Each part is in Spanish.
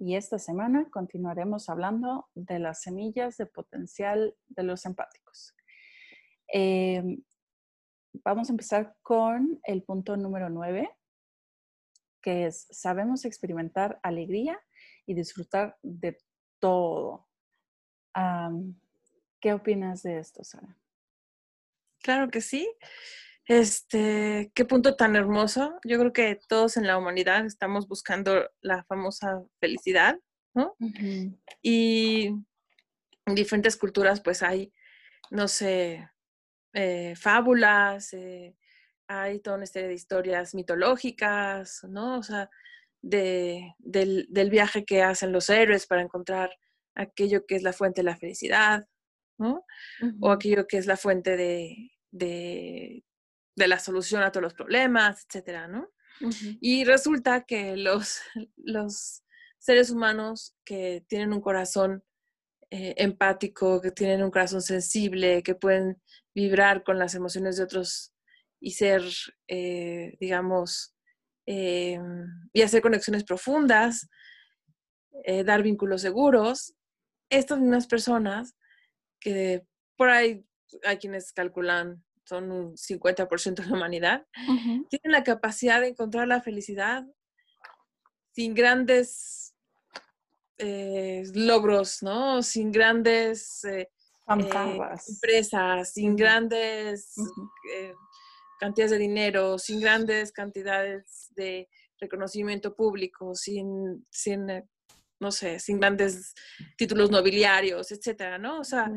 Y esta semana continuaremos hablando de las semillas de potencial de los empáticos. Em, vamos a empezar con el punto número 9, que es sabemos experimentar alegría y disfrutar de todo. ¿Qué opinas de esto, Sara? Claro que sí. Este, qué punto tan hermoso. Yo creo que todos en la humanidad estamos buscando la famosa felicidad, ¿no? Y en diferentes culturas, pues hay, no sé, eh, fábulas, eh, hay toda una serie de historias mitológicas, ¿no? O sea, de, del, viaje que hacen los héroes para encontrar aquello que es la fuente de la felicidad, ¿no? O aquello que es la fuente de, de la solución a todos los problemas, etcétera, ¿no? Y resulta que los, los seres humanos que tienen un corazón eh, empático, que tienen un corazón sensible, que pueden vibrar con las emociones de otros y ser, eh, digamos, eh, y hacer conexiones profundas, dar vínculos seguros, estas mismas personas que por ahí hay quienes calculan son un 50% de la humanidad, tienen la capacidad de encontrar la felicidad sin grandes eh, logros, ¿no? Sin grandes eh, eh, empresas, sin grandes cantidades de dinero, sin grandes cantidades de reconocimiento público, sin, sin no sé, sin grandes títulos nobiliarios, etcétera, ¿no? O sea,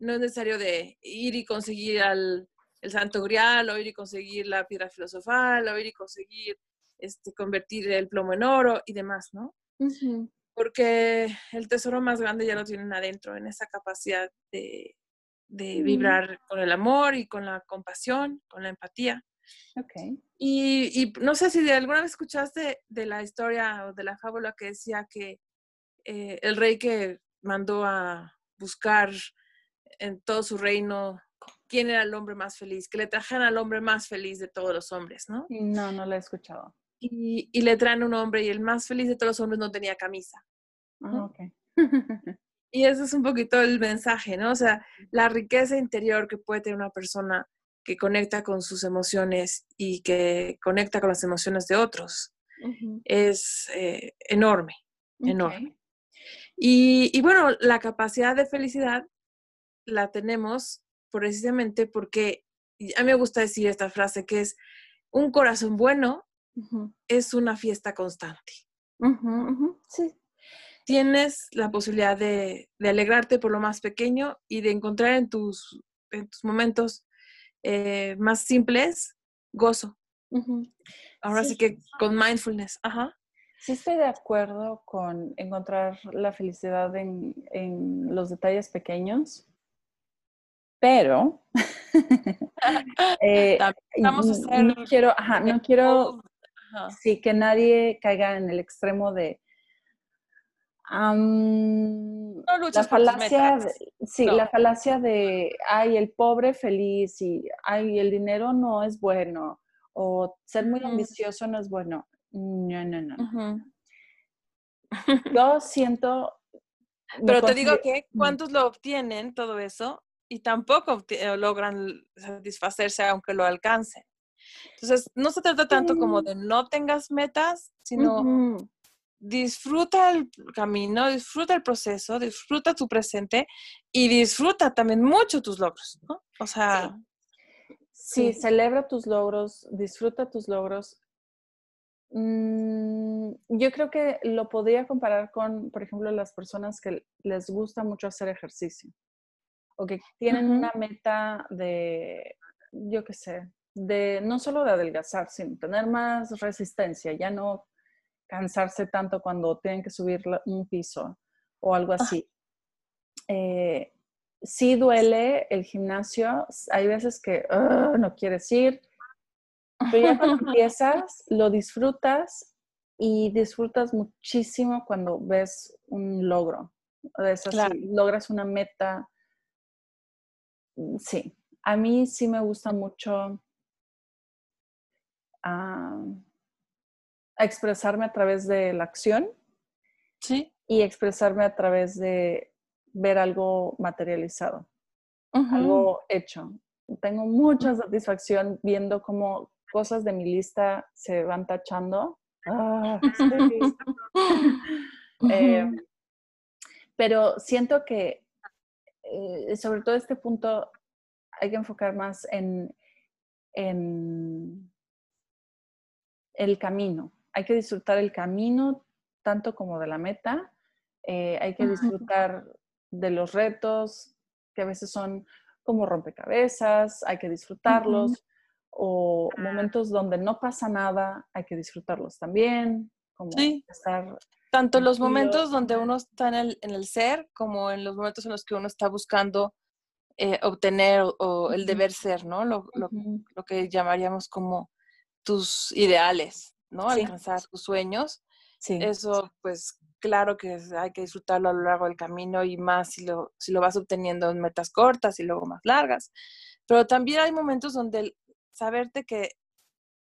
no es necesario de ir y conseguir al el santo grial, o ir y conseguir la piedra filosofal, o ir y conseguir este, convertir el plomo en oro y demás, ¿no? Porque el tesoro más grande ya lo tienen adentro, en esa capacidad de, de vibrar con el amor y con la compasión, con la empatía. Okay. Y, y, no sé si de alguna vez escuchaste de la historia o de la fábula que decía que eh, el rey que mandó a buscar en todo su reino quién era el hombre más feliz, que le trajeran al hombre más feliz de todos los hombres, ¿no? No, no lo he escuchado. Y, y le traen un hombre y el más feliz de todos los hombres no tenía camisa. Ah, ok. y eso es un poquito el mensaje, ¿no? O sea, la riqueza interior que puede tener una persona que conecta con sus emociones y que conecta con las emociones de otros es eh, enorme, enorme. Y, y, bueno, la capacidad de felicidad la tenemos precisamente porque a mí me gusta decir esta frase que es, un corazón bueno es una fiesta constante. Sí. Tienes la posibilidad de, alegrarte por lo más pequeño y de encontrar en tus, tus momentos eh, más simples gozo. Ahora sí, que con mindfulness. Ajá. Sí estoy de acuerdo con encontrar la felicidad en, en los detalles pequeños pero eh, no quiero, no quiero sí, que nadie caiga en el extremo de la falacia, de, sí, la falacia de, ay, el pobre feliz y, ay, el dinero no es bueno o ser muy ambicioso no es bueno. No, no, no. Yo siento... Pero te digo que, ¿cuántos lo obtienen todo eso? Y tampoco eh, logran satisfacerse aunque lo alcancen. Entonces, no se trata tanto como de no tengas metas, sino disfruta el camino, disfruta el proceso, disfruta tu presente y disfruta también mucho tus logros, ¿no? O sea... Sí, celebra tus logros, disfruta tus logros. Mm, yo creo que lo podría comparar con, por ejemplo, las personas que les gusta mucho hacer ejercicio o que tienen una meta de, yo qué sé, de no solo de adelgazar, sino tener más resistencia, ya no cansarse tanto cuando tienen que subir un piso o algo así. Eh, sí duele el gimnasio, hay veces que no quieres ir, pero ya cuando empiezas, lo disfrutas y disfrutas muchísimo cuando ves un logro. logras una meta. Mm, sí, a mí sí me gusta mucho expresarme a través de la acción. Sí. Y expresarme a través de ver algo materializado, algo hecho. Tengo mucha satisfacción viendo cómo cosas de mi lista se van tachando. Ah, eh, pero siento que, eh, sobre todo este punto, hay que enfocar más en, en el camino. Hay que disfrutar el camino tanto como de la meta. Eh, hay que disfrutar de los retos, que a veces son como rompecabezas, hay que disfrutarlos, o momentos donde no pasa nada, hay que disfrutarlos también, como estar tanto los momentos donde uno está en el, en el, ser como en los momentos en los que uno está buscando eh, obtener o, el deber ser, ¿no? Lo, lo, lo, que llamaríamos como tus ideales, ¿no? Alcanzar tus sueños. Sí. Eso, pues, claro que hay que disfrutarlo a lo largo del camino y más si lo, si lo vas obteniendo en metas cortas y luego más largas. Pero también hay momentos donde saberte que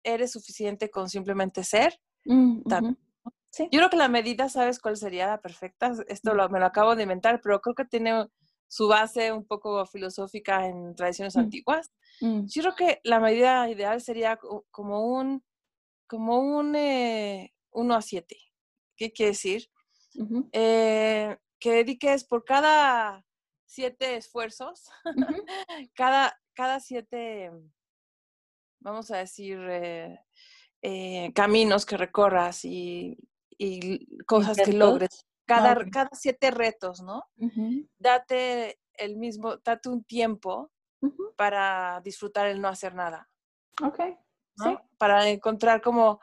eres suficiente con simplemente ser. Mm, Yo creo que la medida, ¿sabes cuál sería la perfecta? Esto lo, me lo acabo de inventar, pero creo que tiene su base un poco filosófica en tradiciones mm. antiguas. Mm. Yo creo que la medida ideal sería como un, como un 1 eh, a 7. ¿Qué quiere decir? Eh, que dediques por cada siete esfuerzos, cada, cada siete, vamos a decir, eh, caminos que recorras y, cosas que logres, cada, cada siete retos, ¿no? Date el mismo, date un tiempo para disfrutar el no hacer nada. Ok. Para encontrar como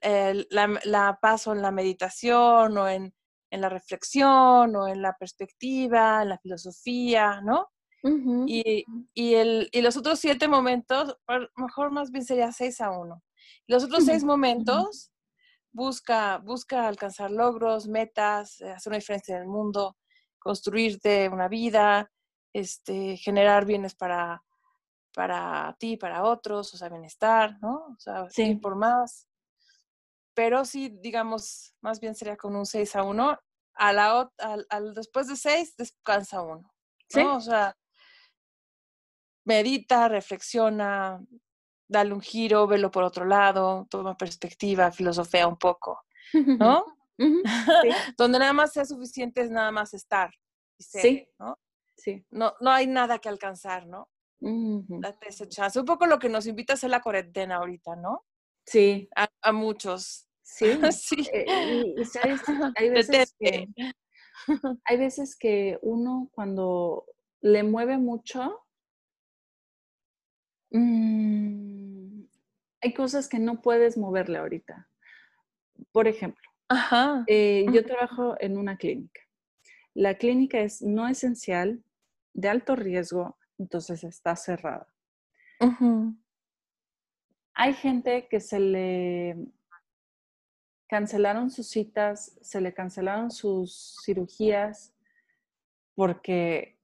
la, la, paso en la meditación o en, en, la reflexión o en la perspectiva, en la filosofía, ¿no? y, y, el, y, los otros siete momentos, mejor más bien sería seis a uno. Los otros seis momentos, busca, busca alcanzar logros, metas, eh, hacer una diferencia en el mundo, construirte una vida, este, generar bienes para, para ti, para otros, o sea, bienestar, ¿no? O sea, sí. por más. Pero sí, digamos, más bien sería con un 6 a 1. A la, al, al, después de 6, descansa uno. ¿no? ¿Sí? O sea, medita, reflexiona, dale un giro, velo por otro lado, toma perspectiva, filosofía un poco, ¿no? Donde nada más sea suficiente es nada más estar y ser, sí. ¿no? Sí. No, no hay nada que alcanzar, ¿no? Date ese chance. Un poco lo que nos invita a hacer la cuarentena ahorita, ¿no? Sí. A, muchos. Sí. sí. Eh, y, ¿sabes? Hay veces, que, hay veces que uno cuando le mueve mucho, mm, hay cosas que no puedes moverle ahorita. Por ejemplo, eh, yo trabajo en una clínica. La clínica es no esencial, de alto riesgo, entonces está cerrada. Hay gente que se le cancelaron sus citas, se le cancelaron sus cirugías porque,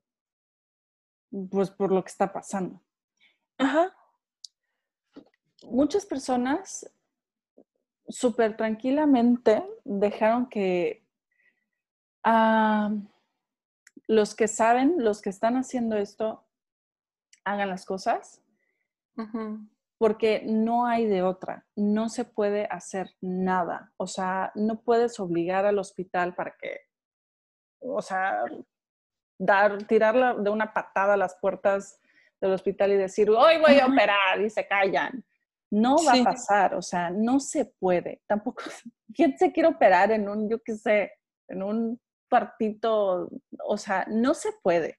pues por lo que está pasando. Ajá. Muchas personas súper tranquilamente dejaron que ah, los que saben, los que están haciendo esto, hagan las cosas, porque no hay de otra, no se puede hacer nada, o sea, no puedes obligar al hospital para que, o sea, dar, tirar de una patada a las puertas del hospital y decir, hoy voy a operar y se callan. No va a pasar, o sea, no se puede. Tampoco, ¿quién se quiere operar en un, yo qué sé, en un partito, o sea, no se puede.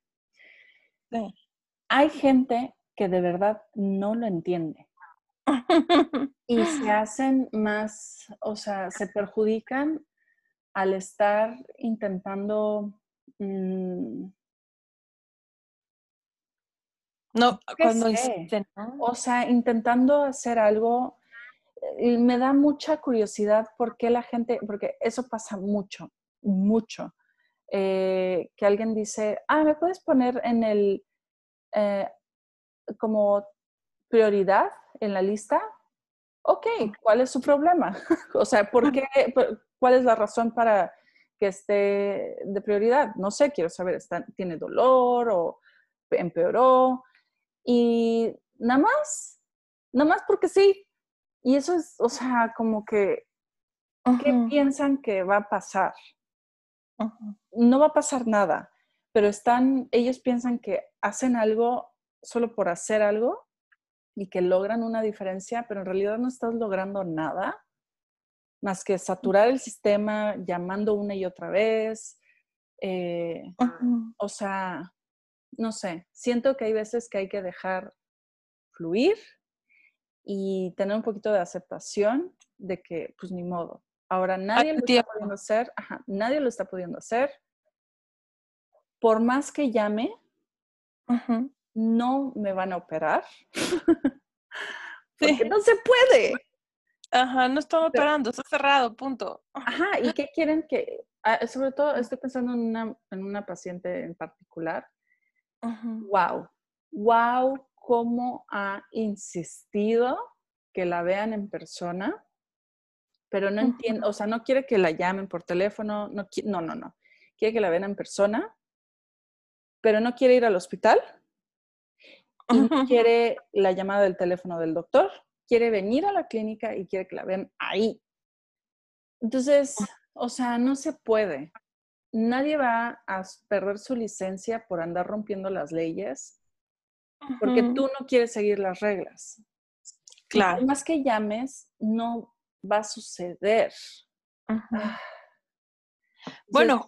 Hay gente que de verdad no lo entiende. y se hacen más, o sea, se perjudican al estar intentando... Mm, no, cuando O sea, intentando hacer algo, eh, me da mucha curiosidad por qué la gente, porque eso pasa mucho, mucho. Eh, que alguien dice, ah, ¿me puedes poner en el, eh, como prioridad en la lista? Ok, ¿cuál es su problema? o sea, ¿por qué, ¿cuál es la razón para que esté de prioridad? No sé, quiero saber, ¿tiene dolor o empeoró? Y nada más, nada más porque sí. Y eso es, o sea, como que, ¿qué piensan que va a pasar? No va a pasar nada, pero están, ellos piensan que hacen algo solo por hacer algo y que logran una diferencia, pero en realidad no estás logrando nada más que saturar el sistema llamando una y otra vez. Eh, o sea, no sé, siento que hay veces que hay que dejar fluir y tener un poquito de aceptación de que, pues ni modo. Ahora nadie lo está pudiendo hacer, nadie lo está pudiendo hacer. Por más que llame, no me van a operar. Porque no se puede. Ajá, no están operando, está cerrado, punto. Ajá, ¿y qué quieren que, ah, sobre todo estoy pensando en una, en una paciente en particular. Wow, wow, cómo ha insistido que la vean en persona, pero no entiendo, o sea, no quiere que la llamen por teléfono, no, no, no, no, quiere que la vean en persona, pero no quiere ir al hospital y no quiere la llamada del teléfono del doctor, quiere venir a la clínica y quiere que la vean ahí. Entonces, o sea, no se puede. Nadie va a perder su licencia por andar rompiendo las leyes porque tú no quieres seguir las reglas. Claro. más que llames, no va a suceder. Ah. Bueno,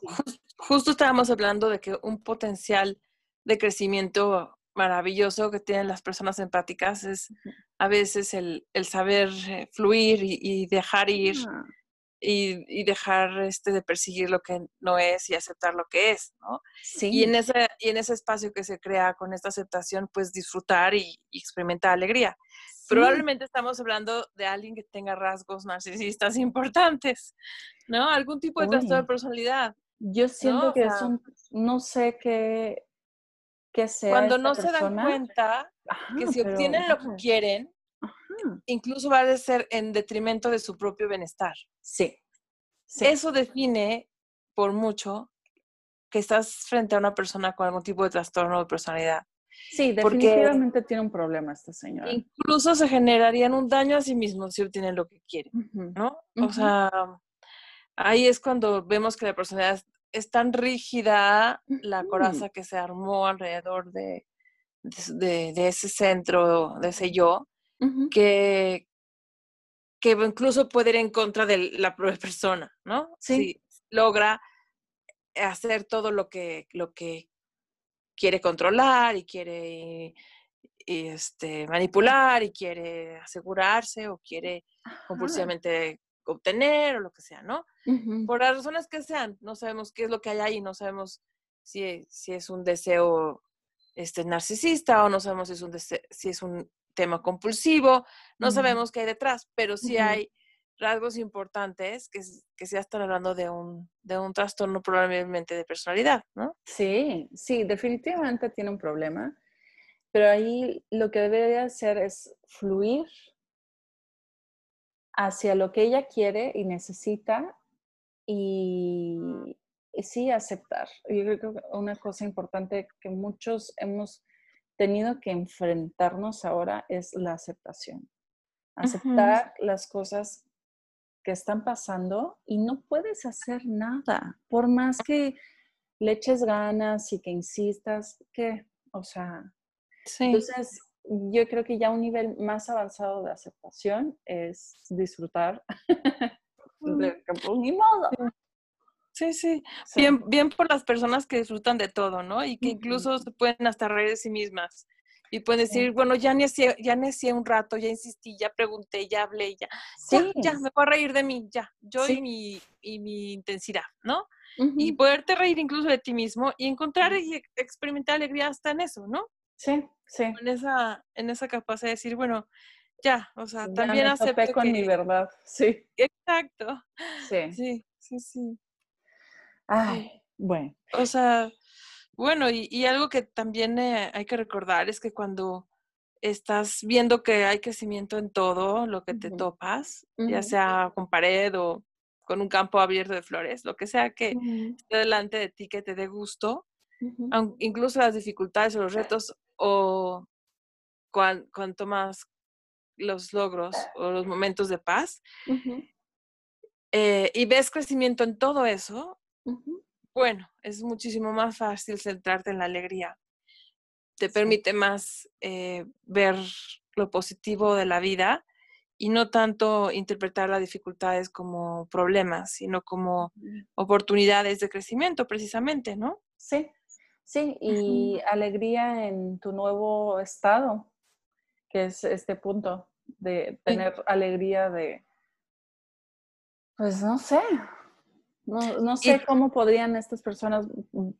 justo estábamos hablando de que un potencial de crecimiento maravilloso que tienen las personas empáticas es a veces el, saber eh, fluir y, dejar ir ah. y, dejar este, de perseguir lo que no es y aceptar lo que es, ¿no? Y, en ese, y en ese espacio que se crea con esta aceptación, pues disfrutar y, experimentar alegría. Probablemente estamos hablando de alguien que tenga rasgos narcisistas importantes, ¿no? Algún tipo de trastorno de personalidad. Yo siento que es un, no sé qué, cuando no se dan cuenta que si obtienen lo que quieren, incluso va a ser en detrimento de su propio bienestar. Sí. Eso define por mucho que estás frente a una persona con algún tipo de trastorno de personalidad. Sí, definitivamente tiene un problema esta señora. Incluso se generarían un daño a sí mismos si obtienen lo que quieren, ¿no? O sea, ahí es cuando vemos que la personalidad es tan rígida la coraza que se armó alrededor de, de, ese centro, de ese yo, que, que incluso puede ir en contra de la propia persona, ¿no? Sí. Si logra hacer todo lo que, lo que quiere controlar y quiere este, manipular y quiere asegurarse o quiere compulsivamente obtener o lo que sea, ¿no? Por las razones que sean, no sabemos qué es lo que hay ahí, no sabemos si, si es un deseo este, narcisista o no sabemos si es un, si es un tema compulsivo, no sabemos qué hay detrás, pero sí hay rasgos importantes que, que ya están hablando de un, de un trastorno probablemente de personalidad, ¿no? Sí, sí, definitivamente tiene un problema, pero ahí lo que debería hacer es fluir hacia lo que ella quiere y necesita y, sí aceptar. Yo creo que una cosa importante que muchos hemos tenido que enfrentarnos ahora es la aceptación. Aceptar las cosas que están pasando y no puedes hacer nada, por más que le eches ganas y que insistas, que, o sea, sí. entonces yo creo que ya un nivel más avanzado de aceptación es disfrutar de ni modo. Sí, sí, Bien, bien por las personas que disfrutan de todo, ¿no? Y que incluso se pueden hasta reír de sí mismas Y pueden decir, bueno, ya necié, ya necié un rato, ya insistí, ya pregunté, ya hablé, ya, sí. ya, me voy a reír de mí, ya, yo y, mi, y mi intensidad, ¿no? Y poderte reír incluso de ti mismo y encontrar y experimentar alegría hasta en eso, ¿no? Sí, sí. En esa, en esa capacidad de decir, bueno, ya, o sea, también me acepto con mi verdad, sí. Exacto. Sí. Sí, sí, sí. Ay, bueno. O sea, bueno, y, algo que también eh, hay que recordar es que cuando estás viendo que hay crecimiento en todo lo que te topas, ya sea con pared o con un campo abierto de flores, lo que sea que esté delante de ti que te dé gusto, incluso las dificultades o los retos o cuanto más los logros o los momentos de paz, eh, y ves crecimiento en todo eso, bueno, es muchísimo más fácil centrarte en la alegría. Te permite más eh, ver lo positivo de la vida y no tanto interpretar las dificultades como problemas, sino como oportunidades de crecimiento, precisamente, ¿no? Sí, sí, y alegría en tu nuevo estado, que es este punto de tener alegría de, pues no sé, no, sé cómo podrían estas personas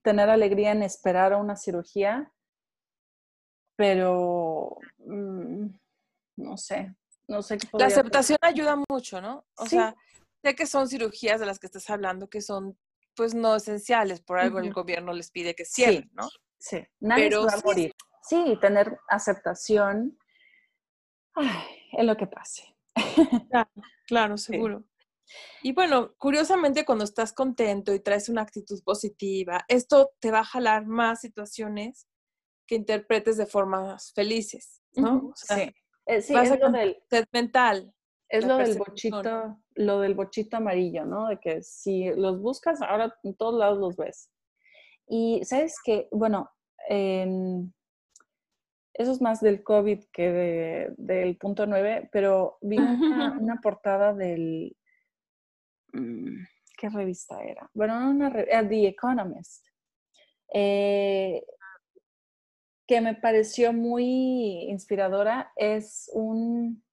tener alegría en esperar a una cirugía, pero mm, no sé, no sé qué La aceptación ayuda mucho, ¿no? O sea, sé que son cirugías de las que estás hablando que son pues no esenciales, por algo el gobierno les pide que cierren, ¿no? Sí, nadie se va a morir. Sí, tener aceptación en lo que pase. Claro, seguro. Y bueno, curiosamente cuando estás contento y traes una actitud positiva, esto te va a jalar más situaciones que interpretes de formas felices, ¿no? sí. Eh, sí, es lo del mental. Es lo del bochito, lo del bochito amarillo, ¿no? De que si los buscas, ahora en todos lados los ves. Y sabes que, bueno, eso es más del COVID que del punto 9, pero vi una portada del, ¿qué revista era? Bueno, una revista, The Economist, eh, que me pareció muy inspiradora. Es un,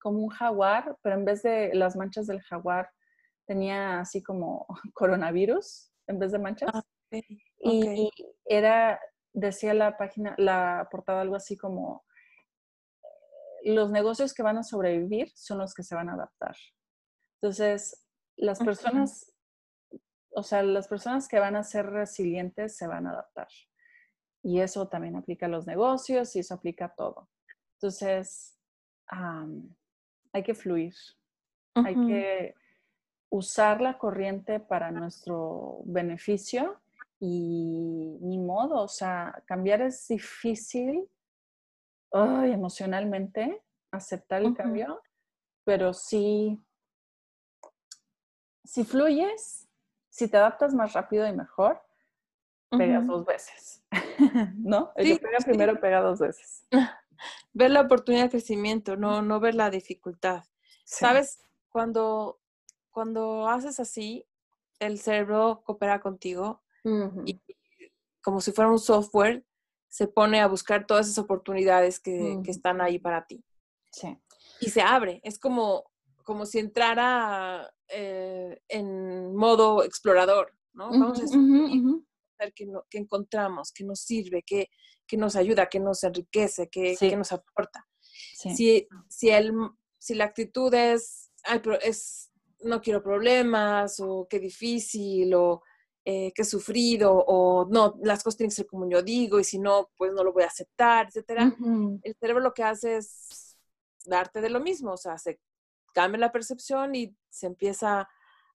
como un jaguar, pero en vez de las manchas del jaguar, tenía así como coronavirus en vez de manchas. Ah, y era, decía la página, la portada algo así como, los negocios que van a sobrevivir son los que se van a adaptar. Entonces, las personas, o sea, las personas que van a ser resilientes se van a adaptar. Y eso también aplica a los negocios y eso aplica a todo. Entonces, hay que fluir, hay que usar la corriente para nuestro beneficio y ni modo, o sea, cambiar es difícil emocionalmente, aceptar el cambio, pero sí si fluyes, si te adaptas más rápido y mejor, pegas dos veces, ¿no? El que pega primero pega dos veces. Ver la oportunidad de crecimiento, no, no ver la dificultad. ¿Sabes? Cuando, cuando haces así, el cerebro coopera contigo y como si fuera un software, se pone a buscar todas esas oportunidades que, que están ahí para ti. Sí. Y se abre. Es como, como si entrara eh, en modo explorador, ¿no? Vamos a ver qué, encontramos, qué nos sirve, qué, nos ayuda, qué nos enriquece, qué, nos aporta. Si, si, el, si la actitud es, es, no quiero problemas, o qué difícil, o eh, qué sufrido, o no, las cosas tienen que ser como yo digo, y si no, pues no lo voy a aceptar, etcétera. El cerebro lo que hace es darte de lo mismo, o sea, se cambia la percepción y se empieza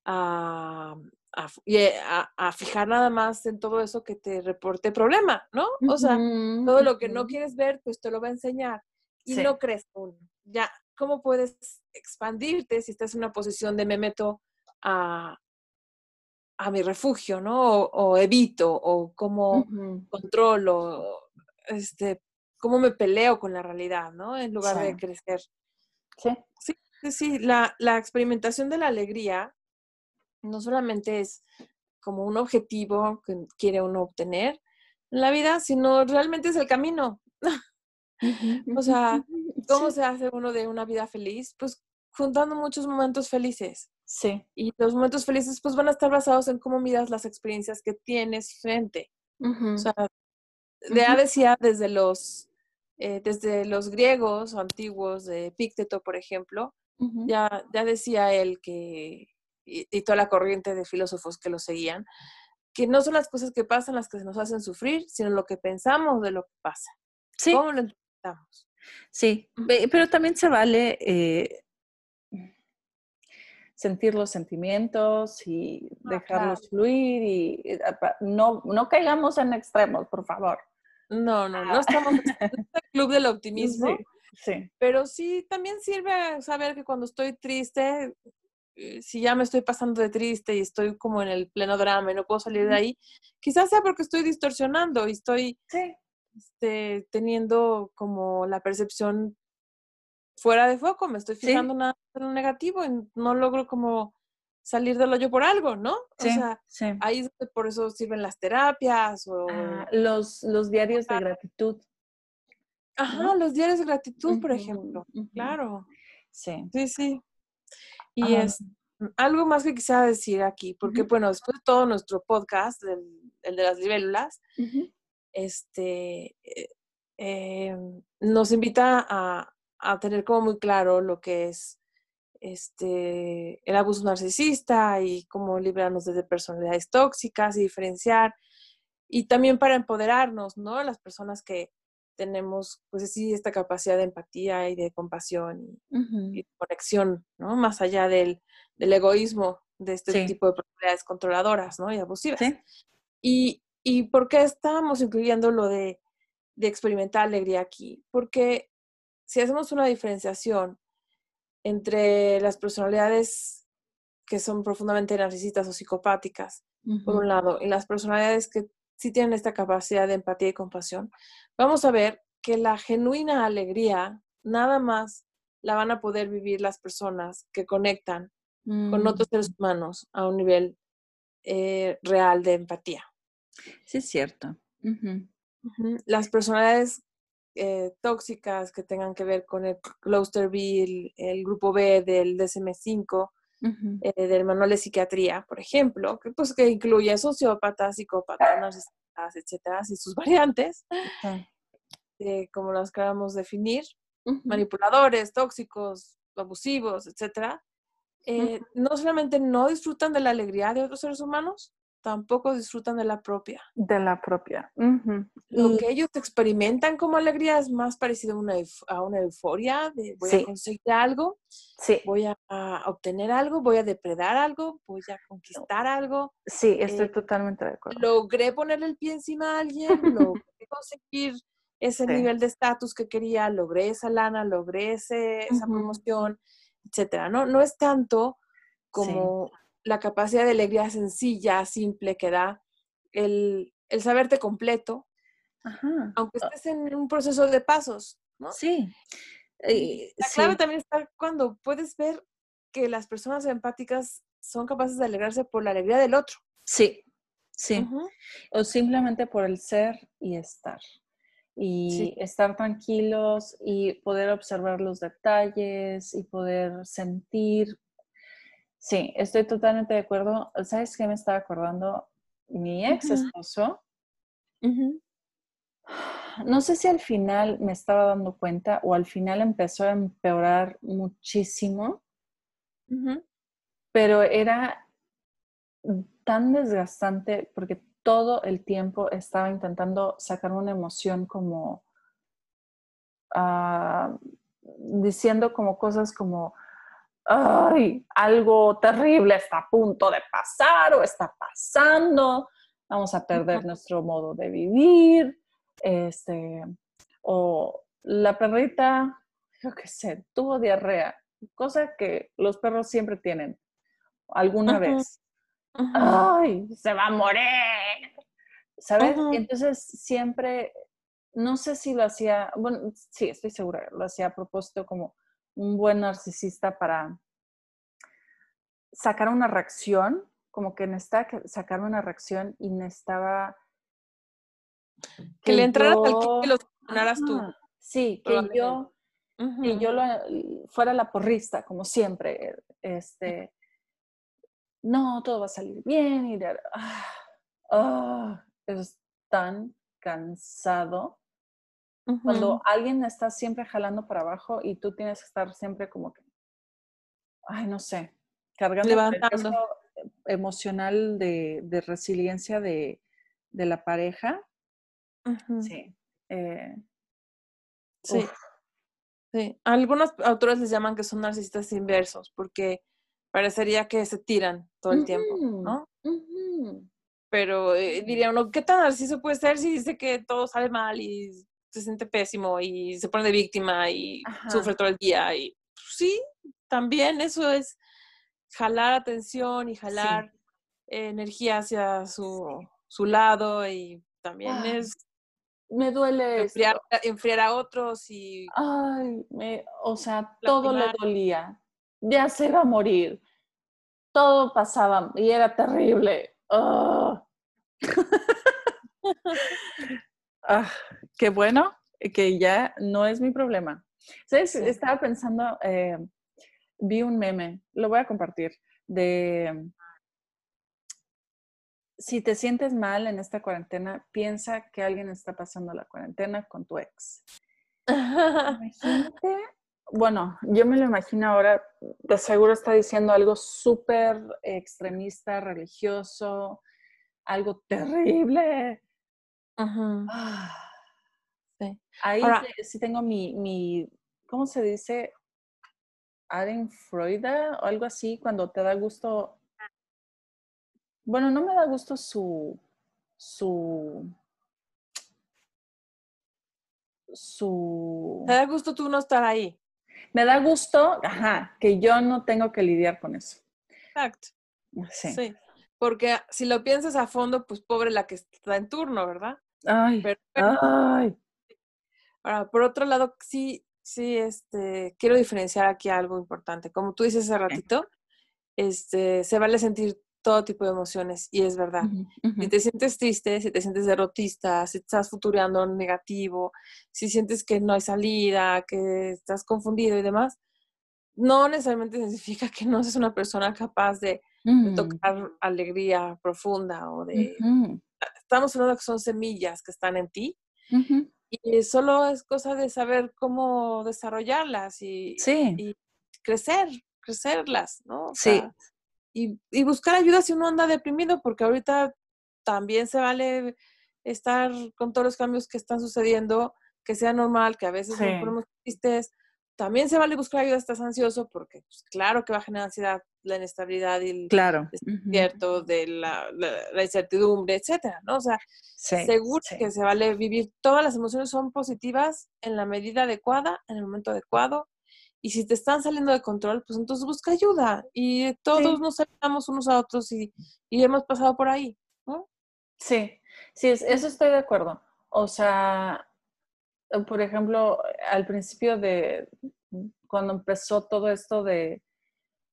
a, a, fijar nada más en todo eso que te reporte problema, ¿no? O sea, todo lo que no quieres ver, pues te lo va a enseñar y no crees uno. Ya, ¿cómo puedes expandirte si estás en una posición de me meto a, a mi refugio, ¿no? O, evito, o cómo controlo, este, cómo me peleo con la realidad, ¿no? En lugar de crecer. Sí. Sí, Sí, la, la experimentación de la alegría no solamente es como un objetivo que quiere uno obtener en la vida, sino realmente es el camino. O sea, ¿cómo se hace uno de una vida feliz? Pues juntando muchos momentos felices. Sí. Y los momentos felices pues van a estar basados en cómo miras las experiencias que tienes frente. O sea, ya decía desde los, eh, desde los griegos antiguos, de Pícteto, por ejemplo, ya, ya decía él que, y, toda la corriente de filósofos que lo seguían, que no son las cosas que pasan las que nos hacen sufrir, sino lo que pensamos de lo que pasa. Sí. ¿Cómo lo interpretamos? Sí, pero también se vale eh, sentir los sentimientos y ah, dejarlos fluir y eh, no, no caigamos en extremos, por favor. No, no, no ah. estamos en el club del optimismo. Sí, Pero sí, también sirve saber que cuando estoy triste, eh, si ya me estoy pasando de triste y estoy como en el pleno drama y no puedo salir de ahí, quizás sea porque estoy distorsionando y estoy este, teniendo como la percepción fuera de foco, me estoy fijando nada en lo negativo y no logro como salir del hoyo por algo, ¿no? Sí, o sea, ahí por eso sirven las terapias o... Ah, los, los diarios de gratitud. Ajá, los diarios de gratitud, por ejemplo. Claro. Sí. Sí, sí. Y es algo más que quisiera decir aquí, porque bueno, después de todo nuestro podcast, el, de las libélulas, este, eh, em, nos invita a, a tener como muy claro lo que es este, el abuso narcisista y cómo librarnos de personalidades tóxicas y diferenciar. Y también para empoderarnos, ¿no? Las personas que tenemos, pues sí, esta capacidad de empatía y de compasión y, conexión, ¿no? Más allá del, del egoísmo de este tipo de personalidades controladoras, ¿no? Y abusivas. Y, ¿Y por qué estamos incluyendo lo de, de experimentar alegría aquí? Porque si hacemos una diferenciación entre las personalidades que son profundamente narcisistas o psicopáticas, por un lado, y las personalidades que sí tienen esta capacidad de empatía y compasión, vamos a ver que la genuina alegría nada más la van a poder vivir las personas que conectan con otros seres mm. humanos a un nivel eh, real de empatía. Sí, es cierto. Las personalidades eh, tóxicas que tengan que ver con el Cluster B, el, grupo B del DSM-5, eh, del manual de psiquiatría, por ejemplo, que, pues, que incluye sociópatas, psicópatas, narcisistas, etcétera, y sus variantes, eh, como las acabamos de definir, manipuladores, tóxicos, abusivos, etcétera, no solamente no disfrutan de la alegría de otros seres humanos, tampoco disfrutan de la propia. De la propia. Lo que ellos experimentan como alegría es más parecido a una, a una euforia de voy a conseguir algo, sí. voy a, obtener algo, voy a depredar algo, voy a conquistar algo. Sí, estoy eh, totalmente de acuerdo. Logré ponerle el pie encima a alguien, logré conseguir ese nivel de estatus que quería, logré esa lana, logré ese, esa promoción, etcétera. No, no es tanto como la capacidad de alegría sencilla, simple que da, el, saberte completo, aunque ah. estés en un proceso de pasos, ¿no? Sí. la clave también está cuando puedes ver que las personas empáticas son capaces de alegrarse por la alegría del otro. Sí, sí. O simplemente por el ser y estar. Y estar tranquilos y poder observar los detalles y poder sentir Sí, estoy totalmente de acuerdo. ¿Sabes qué me estaba acordando? Mi ex esposo. No sé si al final me estaba dando cuenta o al final empezó a empeorar muchísimo, pero era tan desgastante porque todo el tiempo estaba intentando sacar una emoción como ah, diciendo como cosas como ay, algo terrible está a punto de pasar o está pasando, vamos a perder nuestro modo de vivir, este, o la perrita, yo qué sé, tuvo diarrea, cosa que los perros siempre tienen alguna vez. Ay, se va a morir. ¿Sabes? Entonces siempre, no sé si lo hacía, bueno, sí, estoy segura, lo hacía a propósito como un buen narcisista para sacar una reacción, como que necesitaba sacar una reacción y necesitaba... Que, le entraras al que lo tú. Sí, que yo, que yo fuera la porrista, como siempre. Este, no, todo va a salir bien. Y de, ah, ah, es tan cansado. Cuando alguien está siempre jalando para abajo y tú tienes que estar siempre como que, ay, no sé, cargando Levantando. el emocional de, de resiliencia de, de, la pareja. Sí. Eh, sí. Sí. Algunos autores les llaman que son narcisistas inversos porque parecería que se tiran todo el tiempo, ¿no? Pero eh, diría uno, ¿qué tan narciso puede ser si dice que todo sale mal y se siente pésimo y se pone de víctima y sufre todo el día? Y pues, sí, también eso es jalar atención y jalar energía hacia su, su, lado y también ah, es me duele enfriar, enfriar, a otros y ay me, o sea todo le dolía ya se iba a morir todo pasaba y era terrible. Ah, qué bueno que ya no es mi problema ¿Sabes? estaba pensando eh, vi un meme, lo voy a compartir, de si te sientes mal en esta cuarentena, piensa que alguien está pasando la cuarentena con tu ex. Imagínate, bueno, yo me lo imagino ahora, de seguro está diciendo algo súper extremista, religioso, algo terrible. Ah. Ahí sí, tengo mi, mi, ¿cómo se dice? Freud o algo así, cuando te da gusto. Bueno, no me da gusto su. su. su. Te da gusto tú no estar ahí. Me da gusto, ajá, que yo no tengo que lidiar con eso. Exacto. Sí. Porque si lo piensas a fondo, pues pobre la que está en turno, ¿verdad? Ay. ay. Ahora, por otro lado, sí, Sí, este, quiero diferenciar aquí algo importante. Como tú dices hace ratito, este, se vale sentir todo tipo de emociones y es verdad. Si te sientes triste, si te sientes derrotista, si estás futureando negativo, si sientes que no hay salida, que estás confundido y demás, no necesariamente significa que no seas una persona capaz de, mm. tocar alegría profunda o de... Estamos hablando que son semillas que están en ti y solo es cosa de saber cómo desarrollarlas y, crecer, crecerlas, ¿no? sí. y, y, buscar ayuda si uno anda deprimido, porque ahorita también se vale estar con todos los cambios que están sucediendo, que sea normal, que a veces nos ponemos tristes, también se vale buscar ayuda si estás ansioso, porque pues, claro que va a generar ansiedad la inestabilidad y el claro. desierto de la, la, incertidumbre, etcétera, ¿no? O sea, seguro que se vale vivir, todas las emociones son positivas en la medida adecuada, en el momento adecuado, y si te están saliendo de control, pues entonces busca ayuda, y todos nos ayudamos unos a otros y, y, hemos pasado por ahí, ¿no? Sí, sí, eso estoy de acuerdo. O sea, por ejemplo, al principio de cuando empezó todo esto de,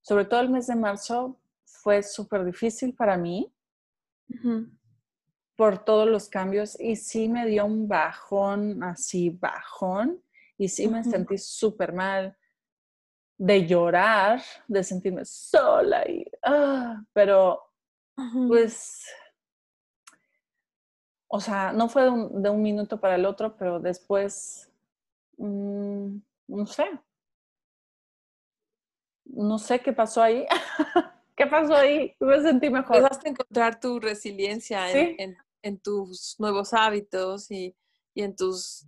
sobre todo el mes de marzo, fue súper difícil para mí por todos los cambios y sí me dio un bajón, así bajón, y sí me sentí súper mal de llorar, de sentirme sola y, ah, pero pues o sea, no fue de un, minuto para el otro, pero después, mm, no sé. No sé qué pasó ahí. ¿Qué pasó ahí? Me sentí mejor. Empezaste a encontrar tu resiliencia en, tus nuevos hábitos y, en tus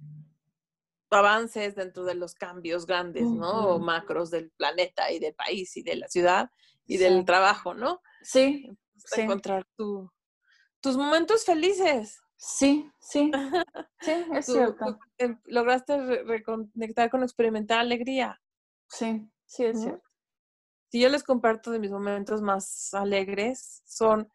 avances dentro de los cambios grandes, ¿no? O macros del planeta y del país y de la ciudad y del trabajo, ¿no? Sí. sí. encontrar tus momentos felices. Sí, sí, sí, es cierto. Lograste reconectar con experimentar alegría. Sí, sí, es cierto. Si yo les comparto de mis momentos más alegres, son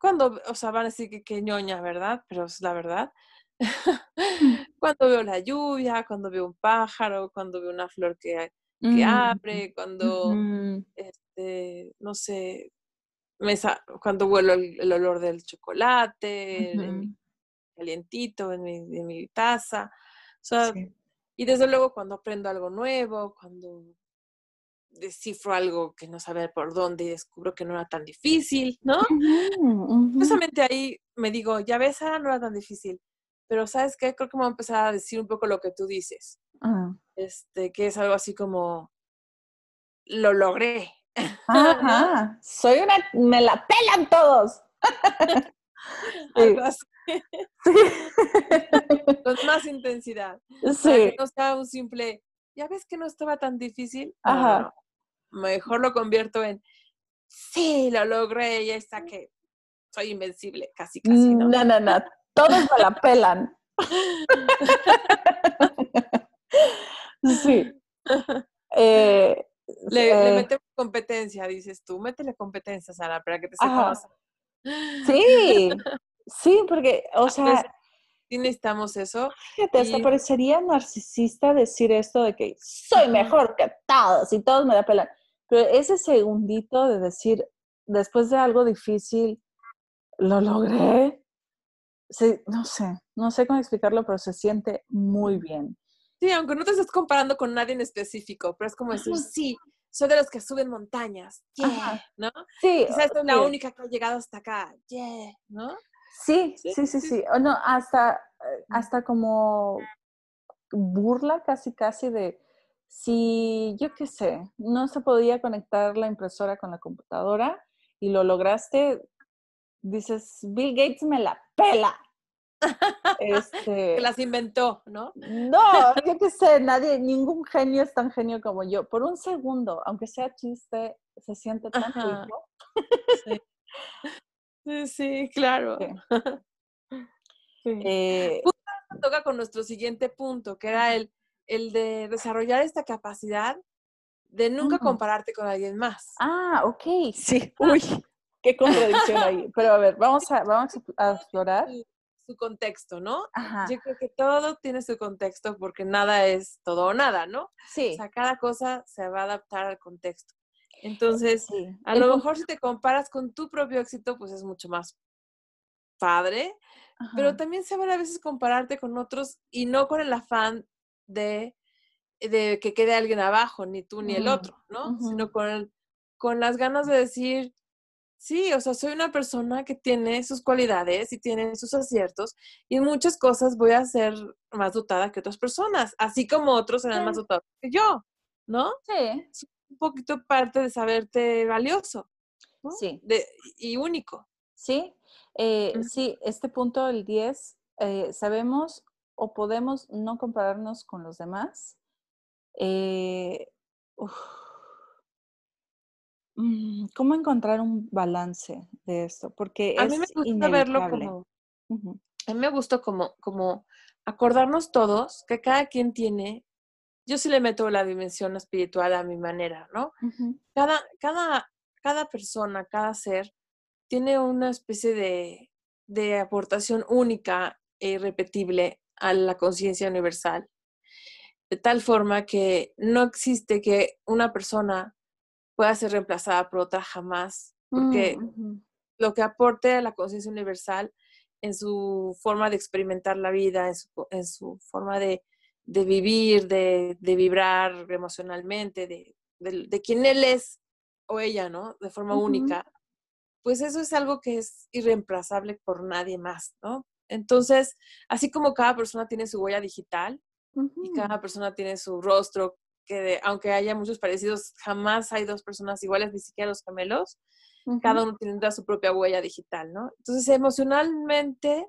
cuando, o sea, van a decir que, que ñoña, ¿verdad? Pero es la verdad. Mm. cuando veo la lluvia, cuando veo un pájaro, cuando veo una flor que, que mm, abre, cuando, este, no sé, cuando huelo el, olor del chocolate, calientito en mi, mi, taza. O sea, Y desde luego cuando aprendo algo nuevo, cuando descifro algo que no sabía por dónde y descubro que no era tan difícil, ¿no? Justamente ahí me digo, ya ves, ahora no era tan difícil, pero ¿sabes qué? Creo que me voy a empezar a decir un poco lo que tú dices, Ah, este, que es algo así como, lo logré. Ajá. Soy una, me la pelan todos. Algo así. Con más intensidad. Para Sí. que no sea un simple, ya ves que no estaba tan difícil. Ajá. no. Mejor lo convierto en, sí, lo logré, ya está que soy invencible, casi, casi, ¿no? No, no, no. Todos me la pelan. Sí. Eh, Le, le eh, metemos competencia, dices tú. Métele competencia, Sara, para que te sepas. sí, sí, porque, o veces sea, Sí necesitamos eso. fíjate, hasta y- parecería narcisista decir esto de que soy mejor que todos y todos me la pelan. Pero ese segundito de decir, después de algo difícil, lo logré. Sí, no sé, no sé cómo explicarlo, pero se siente muy bien. Sí, aunque no te estés comparando con nadie en específico, pero es como decir, Ajá. sí, soy de los que suben montañas, yeah. ¿no? Sí, Quizás soy la sí. única que ha llegado hasta acá, yeah, ¿no? Sí, Sí, sí, sí, sí, sí. O no, hasta, eh, hasta como burla casi, casi de si, yo qué sé, no se podía conectar la impresora con la computadora y lo lograste, dices, Bill Gates me la pela. Que Este, las inventó, ¿no? no, yo qué sé, nadie, ningún genio es tan genio como yo. Por un segundo, aunque sea chiste, se siente tan rico. Sí. Sí, sí, claro. Sí. Sí. Eh, Toca con nuestro siguiente punto, que era el, el de desarrollar esta capacidad de nunca compararte con alguien más. Ah, ok, sí. Uy, qué contradicción ahí. Pero a ver, vamos a, vamos a explorar. Su, contexto, ¿no? Ajá. Yo creo que todo tiene su contexto porque nada es todo o nada, ¿no? O Sí. sea, cada cosa se va a adaptar al contexto. Entonces, sí. a El lo mejor si te comparas con tu propio éxito, pues es mucho más padre, pero también se vale a veces compararte con otros y no con el afán de, de que quede alguien abajo, ni tú ni el otro, ¿no? Sino con, el- con las ganas de decir, sí, o sea, soy una persona que tiene sus cualidades y tiene sus aciertos y en muchas cosas voy a ser más dotada que otras personas, así como otros serán más dotados que yo, ¿no? Sí, un poquito parte de saberte valioso ¿no? sí, de, y único. sí. Eh, sí, este punto, el 10, eh, sabemos o podemos no compararnos con los demás. Eh, uf. Mm, ¿Cómo encontrar un balance de esto? Porque A mí me es gusta verlo como, a mí me gusta como, como acordarnos todos que cada quien tiene, yo sí le meto la dimensión espiritual a mi manera, ¿no? Cada, cada, cada persona, cada ser tiene una especie de, de aportación única e irrepetible a la conciencia universal, de tal forma que no existe que una persona pueda ser reemplazada por otra jamás, porque Mm, ujú. lo que aporte a la conciencia universal en su forma de experimentar la vida, en su, en su forma de, de vivir, de, de vibrar emocionalmente, de, de, quién él es o ella, ¿no? De forma única, pues eso es algo que es irreemplazable por nadie más, ¿no? Entonces, así como cada persona tiene su huella digital y cada persona tiene su rostro, que aunque haya muchos parecidos, jamás hay dos personas iguales, ni siquiera los gemelos, cada Ujú. uno tendrá su propia huella digital, ¿no? Entonces, emocionalmente,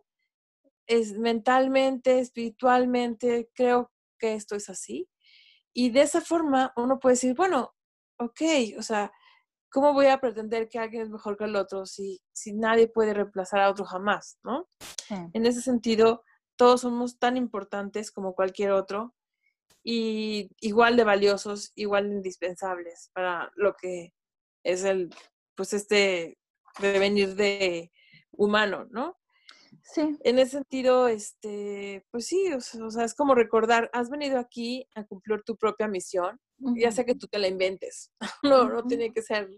es, mentalmente, espiritualmente, creo que esto es así. Y de esa forma uno puede decir, bueno, ok, o sea, ¿cómo voy a pretender que alguien es mejor que el otro si, si nadie puede reemplazar a otro jamás, ¿no? Sí. En ese sentido, todos somos tan importantes como cualquier otro y igual de valiosos, igual de indispensables para lo que es el, pues este devenir de humano, ¿no? Sí. En ese sentido, este, pues sí, o sea, o sea, es como recordar, has venido aquí a cumplir tu propia misión, ya sea que tú te la inventes, no, no Ujú. tiene que ser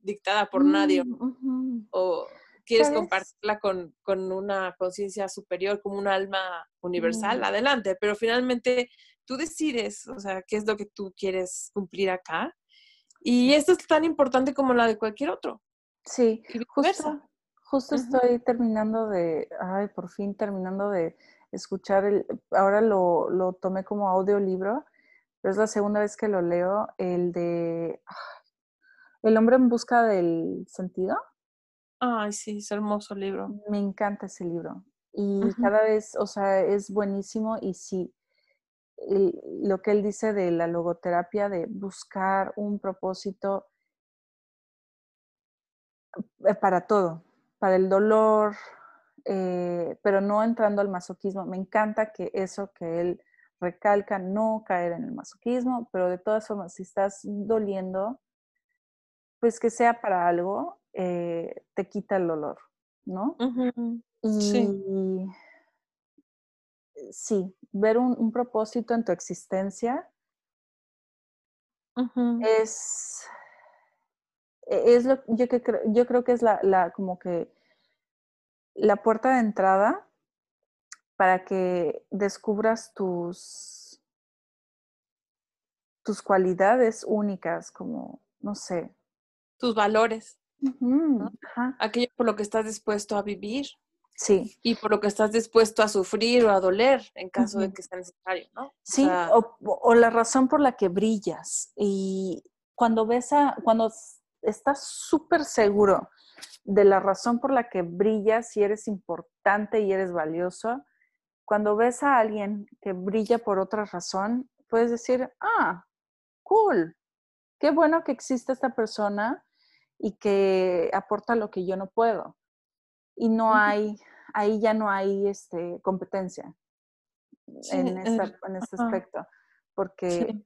dictada por nadie Mm, o quieres ¿Sabes? compartirla con, con una conciencia superior, como un alma universal, Mm. adelante, pero finalmente tú decides, o sea, qué es lo que tú quieres cumplir acá. Y esto es tan importante como la de cualquier otro. Sí, justo, justo estoy terminando de, ay, por fin terminando de escuchar el, ahora lo, lo tomé como audiolibro, pero es la segunda vez que lo leo, el de El hombre en busca del sentido. Ay, sí, es hermoso libro. Me encanta ese libro. Y cada vez, o sea, es buenísimo y sí, lo que él dice de la logoterapia, de buscar un propósito eh, para todo, para el dolor, eh, pero no entrando al masoquismo. Me encanta que eso que él recalca, no caer en el masoquismo, pero de todas formas, si estás doliendo, pues que sea para algo, eh, te quita el dolor, ¿no? Y sí, ver un, propósito en tu existencia es, e, es lo yo que creo, yo creo que es la, la como que la puerta de entrada para que descubras tus tus cualidades únicas, como, no sé. Tus valores. Aquello por lo que estás dispuesto a vivir. Sí. Y por lo que estás dispuesto a sufrir o a doler en caso de que sea necesario, ¿no? Sí, o, la razón por la que brillas. Y cuando ves a, cuando estás súper seguro de la razón por la que brillas y eres importante y eres valioso, cuando ves a alguien que brilla por otra razón, puedes decir, ah, cool, qué bueno que existe esta persona y que aporta lo que yo no puedo y no hay, ahí ya no hay este, competencia en, en, este aspecto, porque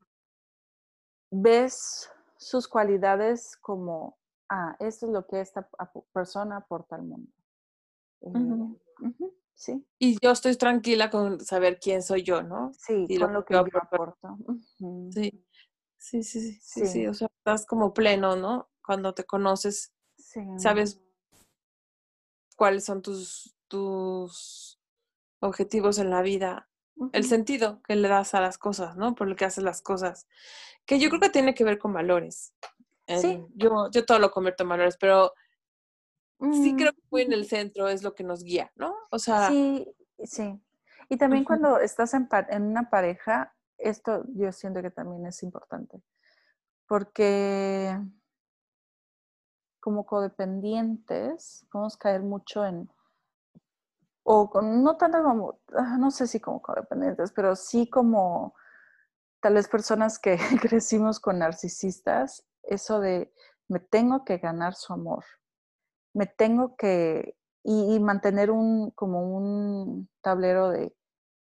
ves sus cualidades como, ah, esto es lo que esta persona aporta al mundo. Eh, sí. Y yo estoy tranquila con saber quién soy yo, ¿no? Sí, con lo, que, yo aporto. Sí. Sí, sí, sí, sí, sí, o sea, estás como pleno, ¿no? Cuando te conoces, sabes cuáles son tus, tus objetivos en la vida, el sentido que le das a las cosas, ¿no? Por lo que haces las cosas, que yo creo que tiene que ver con valores. sí. Yo, yo todo lo convierto en valores, pero sí creo que muy en el centro es lo que nos guía, ¿no? O sea... Sí, sí. Y también cuando estás en, en una pareja, esto yo siento que también es importante, porque como codependientes, podemos caer mucho en, o no tanto como, ah, no sé si como codependientes, pero sí como tal vez personas que crecimos con narcisistas, eso de me tengo que ganar su amor, me tengo que, y, mantener un, como un tablero de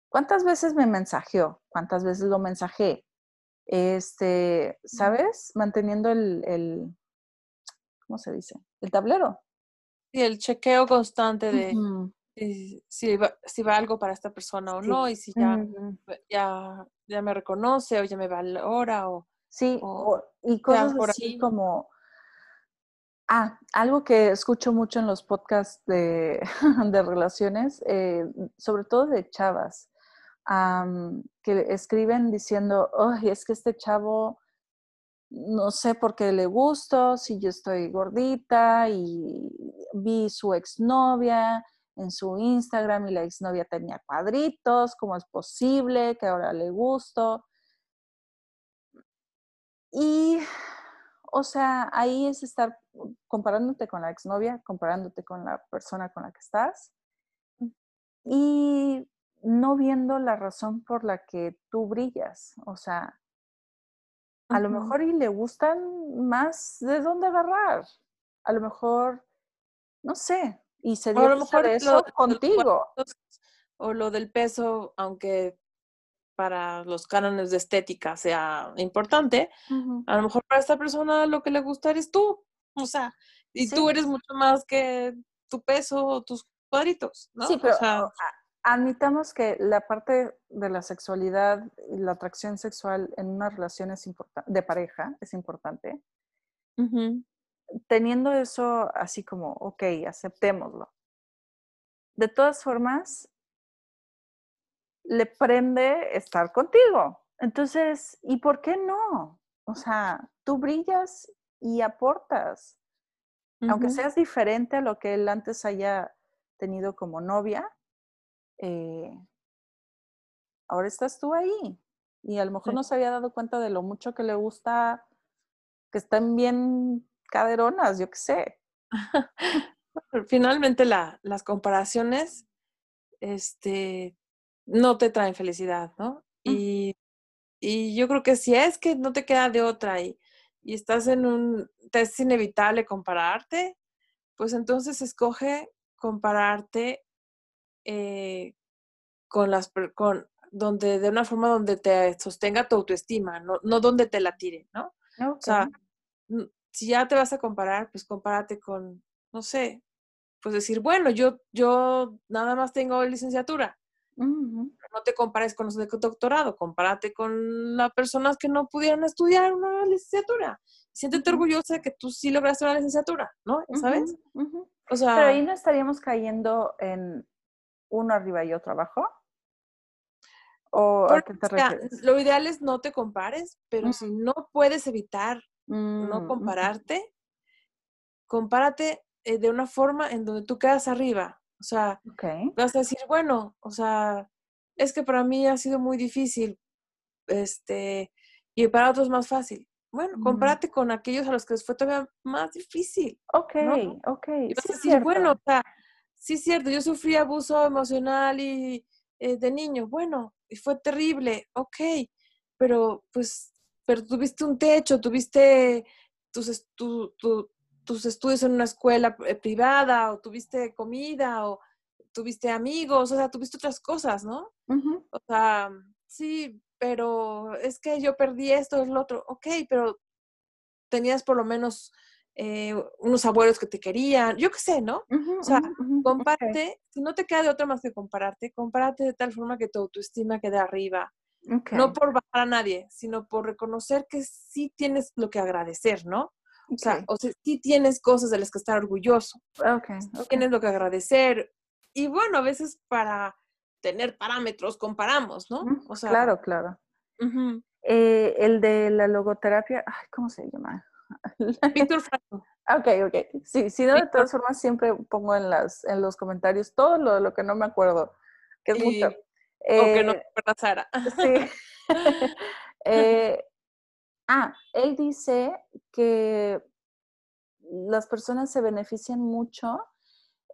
cuántas veces me mensajeó, cuántas veces lo mensajé, este, ¿sabes? Manteniendo el ¿cómo se dice? El tablero. Sí, el chequeo constante de si, va, si, va, algo para esta persona o no, y si ya, ya, ya me reconoce o ya me valora o... Sí, y cosas así como... Ah, algo que escucho mucho en los podcasts de, de relaciones, eh, sobre todo de chavas, que escriben diciendo, ay, es que este chavo no sé por qué le gusto, si yo estoy gordita y vi su exnovia en su Instagram y la exnovia tenía cuadritos, ¿cómo es posible que ahora le gusto? Y, o sea, ahí es estar comparándote con la exnovia, comparándote con la persona con la que estás y no viendo la razón por la que tú brillas. O sea, a lo mejor y le gustan más de dónde agarrar. A lo mejor, no sé, y se dio a lo mejor eso contigo. o lo del peso, aunque para los cánones de estética sea importante, a lo mejor para esta persona lo que le gusta eres tú. O sea, y tú eres mucho más que tu peso o tus cuadritos, ¿no? Sí, pero admitamos que la parte de la sexualidad y la atracción sexual en una relación es de pareja es importante. Teniendo eso así como, ok, aceptémoslo. De todas formas, le prende estar contigo. Entonces, ¿y por qué no? O sea, tú brillas y aportas. Aunque seas diferente a lo que él antes haya tenido como novia, eh, ahora estás tú ahí. Y a lo mejor no se había dado cuenta de lo mucho que le gusta que estén bien caderonas, yo qué sé. Finalmente las comparaciones este, no te traen felicidad, ¿no? Y, y, yo creo que si es que no te queda de otra y, y estás en un, te es inevitable compararte, pues entonces escoge compararte eh, con las, con, donde, de una forma donde te sostenga tu autoestima, no, no donde te la tire, ¿no? O sea, si ya te vas a comparar, pues compárate con, no sé, pues decir, bueno, yo, yo nada más tengo licenciatura. No te compares con los de doctorado, compárate con las personas que no pudieron estudiar una licenciatura. Siéntete orgullosa de que tú sí lograste una licenciatura, ¿no? ¿Sabes? O sea, Pero ahí no estaríamos cayendo en uno arriba y otro abajo. ¿O a qué te refieres? lo ideal es no te compares, pero si no puedes evitar no mm, compararte, compárate eh, de una forma en donde tú quedas arriba. O sea, vas a decir, bueno, o sea, es que para mí ha sido muy difícil, este, y para otros más fácil. Bueno, mm. compárate con aquellos a los que les fue todavía más difícil. Ok, ok. Y vas a decir, bueno, o sea, sí es cierto, yo sufrí abuso emocional y eh, de niño, bueno, y fue terrible, ok, pero pues, pero tuviste un techo, tuviste tus, tus estudios en una escuela eh, privada, o tuviste comida, o tuviste amigos, o sea, tuviste otras cosas, ¿no? O sea, sí, pero es que yo perdí esto, es lo otro, ok, pero tenías por lo menos eh, unos abuelos que te querían, yo qué sé, ¿no? o sea, comparte, si no te queda de otra más que compararte, compárate de tal forma que tu autoestima quede arriba. No por bajar a nadie, sino por reconocer que sí tienes lo que agradecer, ¿no? O sea, o sea, sí tienes cosas de las que estar orgulloso. Okay, Tienes lo que agradecer. Y bueno, a veces para tener parámetros comparamos, ¿no? O sea, claro, claro. Eh, el de la logoterapia, ay, ¿cómo se llama? Víctor Franco. Ok, ok. Sí, sí, de todas formas siempre pongo en, las, en los comentarios todo lo, lo que no me acuerdo, que es mucho. o que no me acuerdo Sara. Sí. eh, ah, él dice que las personas se benefician mucho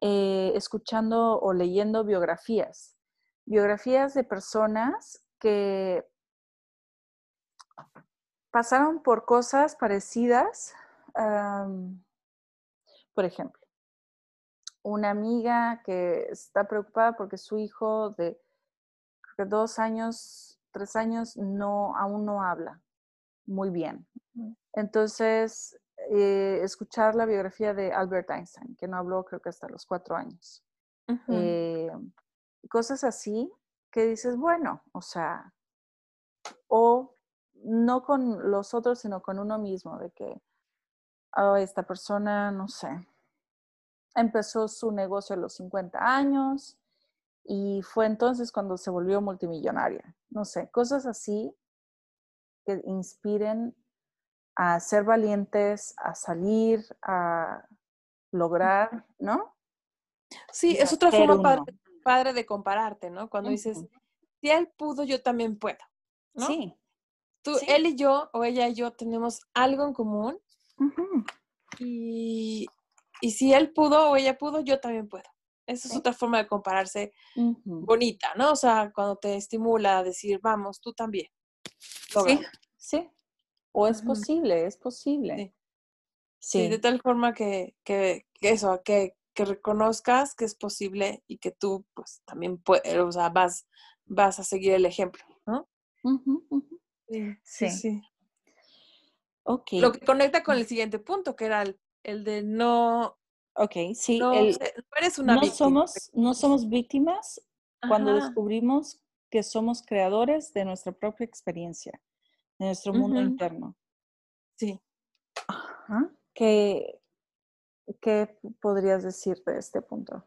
eh, escuchando o leyendo biografías. Biografías de personas que pasaron por cosas parecidas. por ejemplo, una amiga que está preocupada porque su hijo de dos años, tres años, no, aún no habla muy bien. Entonces, eh, escuchar la biografía de Albert Einstein, que no habló creo que hasta los cuatro años. Eh, cosas así que dices, bueno, o sea, o no con los otros, sino con uno mismo, de que oh, esta persona, no sé, empezó su negocio a los 50 años y fue entonces cuando se volvió multimillonaria. No sé, cosas así que inspiren a ser valientes, a salir, a lograr, ¿no? Sí, es otra forma padre, de compararte, ¿no? Cuando dices, si él pudo, yo también puedo. ¿no? Sí, Tú, él y yo, o ella y yo, tenemos algo en común. y, y, si él pudo o ella pudo, yo también puedo. Esa es otra forma de compararse bonita, ¿no? O sea, cuando te estimula a decir, vamos, tú también. Sí, sí. O es posible, es posible. Sí. de tal forma que, que, que eso, que, que, reconozcas que es posible y que tú, pues, también puedes, o sea, vas, vas a seguir el ejemplo, ¿no? Sí, sí. Ok. Lo que conecta con el siguiente punto, que era el, de no. Ok, sí. No, eres una no Somos, no somos víctimas cuando descubrimos que somos creadores de nuestra propia experiencia, de nuestro mundo interno. Sí. ¿Qué, ¿Qué podrías decir de este punto?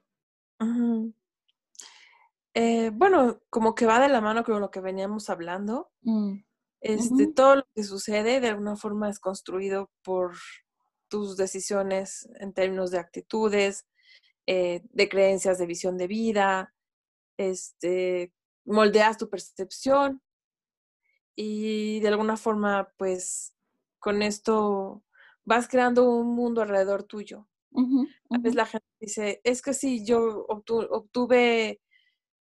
eh, bueno, como que va de la mano con lo que veníamos hablando. Mm, Este, Todo lo que sucede de alguna forma es construido por tus decisiones en términos de actitudes, eh, de creencias, de visión de vida, este, moldeas tu percepción y de alguna forma, pues, con esto vas creando un mundo alrededor tuyo. A veces la gente dice, es que sí, yo obtu- obtuve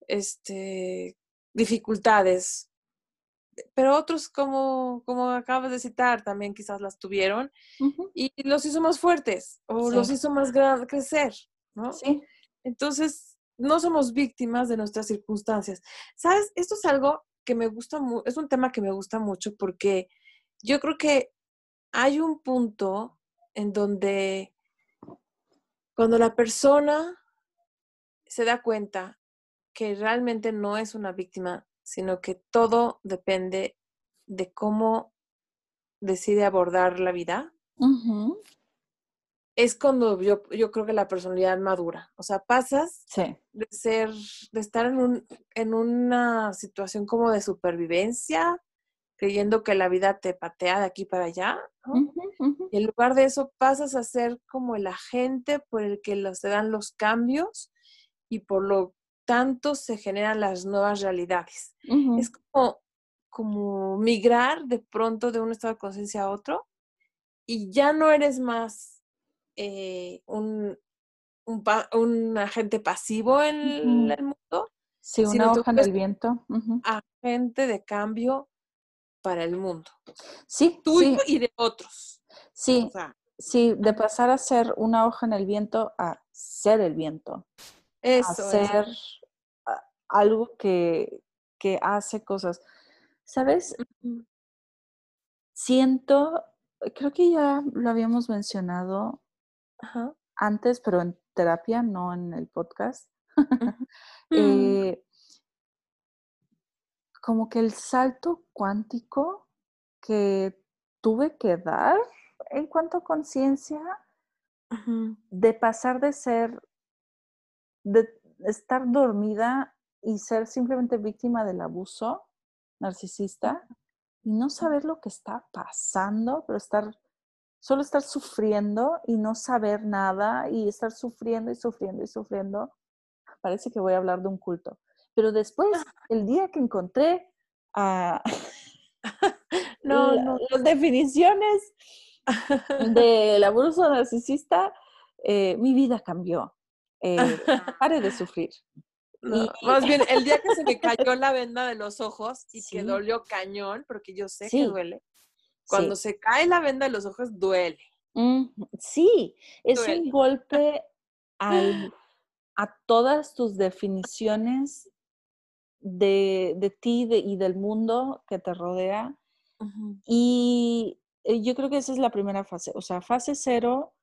este, dificultades, pero otros, como, como acabas de citar, también quizás las tuvieron y los hizo más fuertes o los hizo más gran crecer, ¿no? sí. Entonces, no somos víctimas de nuestras circunstancias. ¿Sabes? Esto es algo que me gusta es un tema que me gusta mucho porque yo creo que hay un punto en donde cuando la persona se da cuenta que realmente no es una víctima, sino que todo depende de cómo decide abordar la vida, es cuando yo, yo creo que la personalidad madura. O sea, pasas Sí. de ser, de estar en, un, en una situación como de supervivencia, creyendo que la vida te patea de aquí para allá, Y en lugar de eso pasas a ser como el agente por el que los- se dan los cambios y por lo tanto se generan las nuevas realidades. Es como, como migrar de pronto de un estado de conciencia a otro y ya no eres más eh, un, un, agente pasivo en el mundo, Sí, una hoja en el viento. Agente de cambio para el mundo, Sí, tuyo sí, y de otros. O sí, sea, sí, de pasar a ser una hoja en el viento a ser el viento, a eso es. ser a- algo que, que hace cosas. ¿Sabes? Siento, creo que ya lo habíamos mencionado Ajá. antes, pero en terapia, no en el podcast. Mm, Eh, como que el salto cuántico que tuve que dar en cuanto a conciencia, de pasar de ser, de estar dormida y ser simplemente víctima del abuso narcisista y no saber lo que está pasando, pero estar, solo estar sufriendo y no saber nada y estar sufriendo y sufriendo y sufriendo. Parece que voy a hablar de un culto. Pero después, el día que encontré a No, la- no. las definiciones del abuso narcisista, eh, mi vida cambió. Eh, pare de sufrir. No, Y más bien, el día que se me cayó la venda de los ojos y que Sí. dolió cañón, porque yo sé que Sí. duele, cuando sí, se cae la venda de los ojos, duele. ujú, sí, es un golpe al, a todas tus definiciones de, de ti de- y del mundo que te rodea. Y eh, yo creo que esa es la primera fase. O sea, fase cero,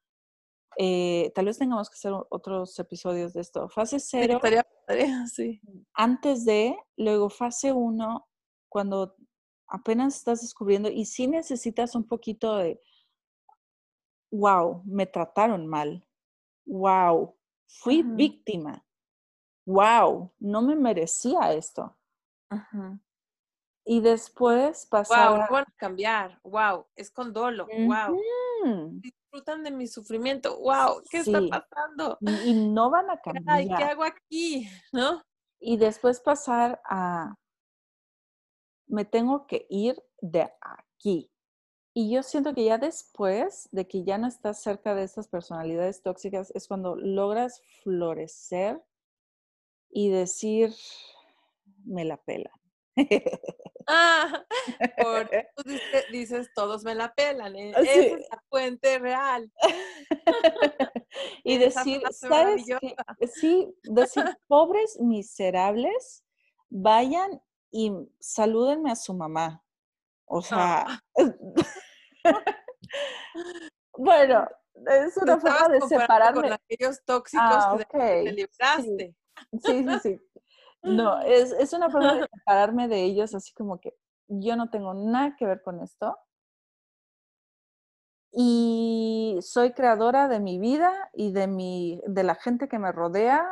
eh, tal vez tengamos que hacer otros episodios de esto. Fase Sí, cero, estaría sí. antes de, luego fase uno, cuando apenas estás descubriendo y sí necesitas un poquito de, wow, me trataron mal, wow, fui víctima, wow, no me merecía esto. Y después pasar Wow, no a... van a cambiar. Wow, es con dolo. Wow, disfrutan de mi sufrimiento. Wow, ¿qué está pasando? y, y no van a Ay, ¿qué cambiar. hago aquí? ¿No? Y después pasar a, me tengo que ir de aquí. Y yo siento que ya después de que ya no estás cerca de estas personalidades tóxicas, es cuando logras florecer y decir, me la pela. Ah, por tú dices, dices, todos me la pelan. eh, Ah, Esa es la fuente real. y decir, ¿sabes qué? Sí, decir, pobres miserables, vayan y salúdenme a su mamá. O sea, Ah, bueno, es una forma de comparando con separarme. aquellos tóxicos Ah, que te libraste. sí, sí, sí. No, es, es una forma de separarme de ellos, así como que yo no tengo nada que ver con esto. Y soy creadora de mi vida y de mi, de la gente que me rodea.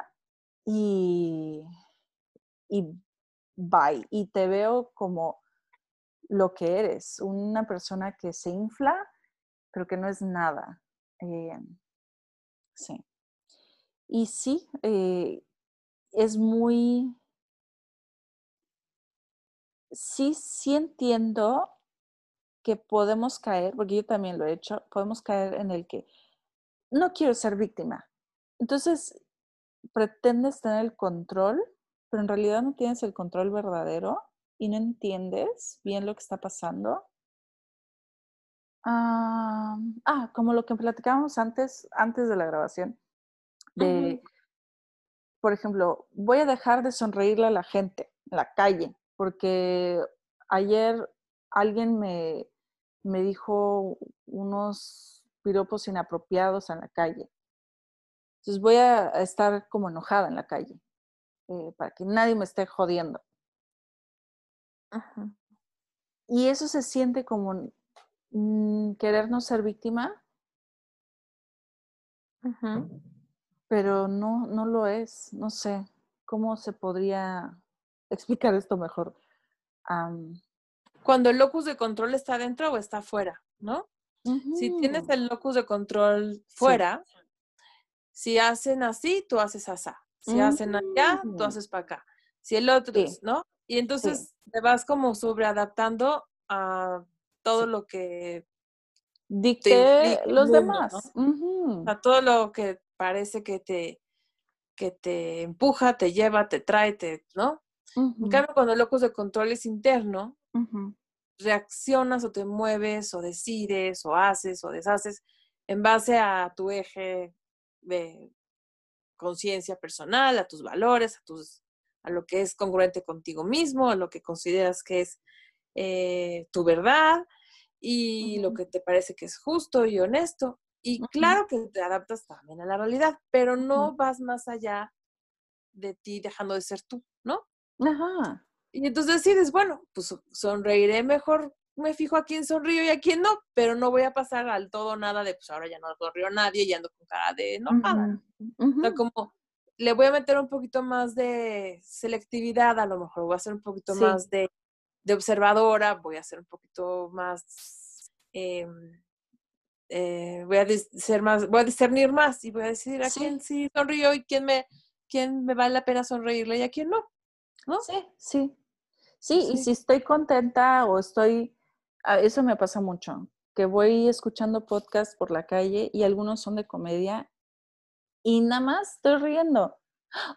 Y, y bye. Y te veo como lo que eres, una persona que se infla, pero que no es nada. Eh, sí. Y sí, eh, es muy... Sí, sí entiendo que podemos caer, porque yo también lo he hecho, podemos caer en el que no quiero ser víctima. Entonces, pretendes tener el control, pero en realidad no tienes el control verdadero y no entiendes bien lo que está pasando. ah, ah como lo que platicábamos antes, antes de la grabación, de, por ejemplo, voy a dejar de sonreírle a la gente en la calle, porque ayer alguien me, me dijo unos piropos inapropiados en la calle. Entonces voy a estar como enojada en la calle, eh, para que nadie me esté jodiendo. Y eso se siente como mm, querer no ser víctima, pero no, no lo es. No sé cómo se podría explicar esto mejor. Cuando el locus de control está dentro o está fuera, ¿no? Si tienes el locus de control fuera, si hacen así, tú haces así. Si hacen allá, tú mm. haces para acá. Si el otro, ¿no? Y entonces te vas como sobreadaptando a todo lo que dicte los demás. A todo lo que parece que te, que te empuja, te lleva, te trae, te, ¿no? En cambio, cuando el locus de control es interno, reaccionas o te mueves o decides o haces o deshaces en base a tu eje de conciencia personal, a tus valores, a tus a lo que es congruente contigo mismo, a lo que consideras que es eh, tu verdad y lo que te parece que es justo y honesto. Y claro que te adaptas también a la realidad, pero no vas más allá de ti dejando de ser tú, ¿no? Ajá. Y entonces decides, bueno, pues sonreiré mejor, me fijo a quién sonrío y a quién no, pero no voy a pasar al todo nada de, pues ahora ya no sonrió nadie y ando con cara de enojada. O sea, como le voy a meter un poquito más de selectividad, a lo mejor voy a hacer un poquito más de, observadora, voy a hacer un poquito más, em, eh, voy a ser más, voy a discernir más y voy a decir a quién sí sonrío y quién me, quién me vale la pena sonreírle y a quién no. ¿no? Sí, sí. Sí, y si estoy contenta o estoy, eso me pasa mucho, que voy escuchando podcasts por la calle y algunos son de comedia y nada más estoy riendo.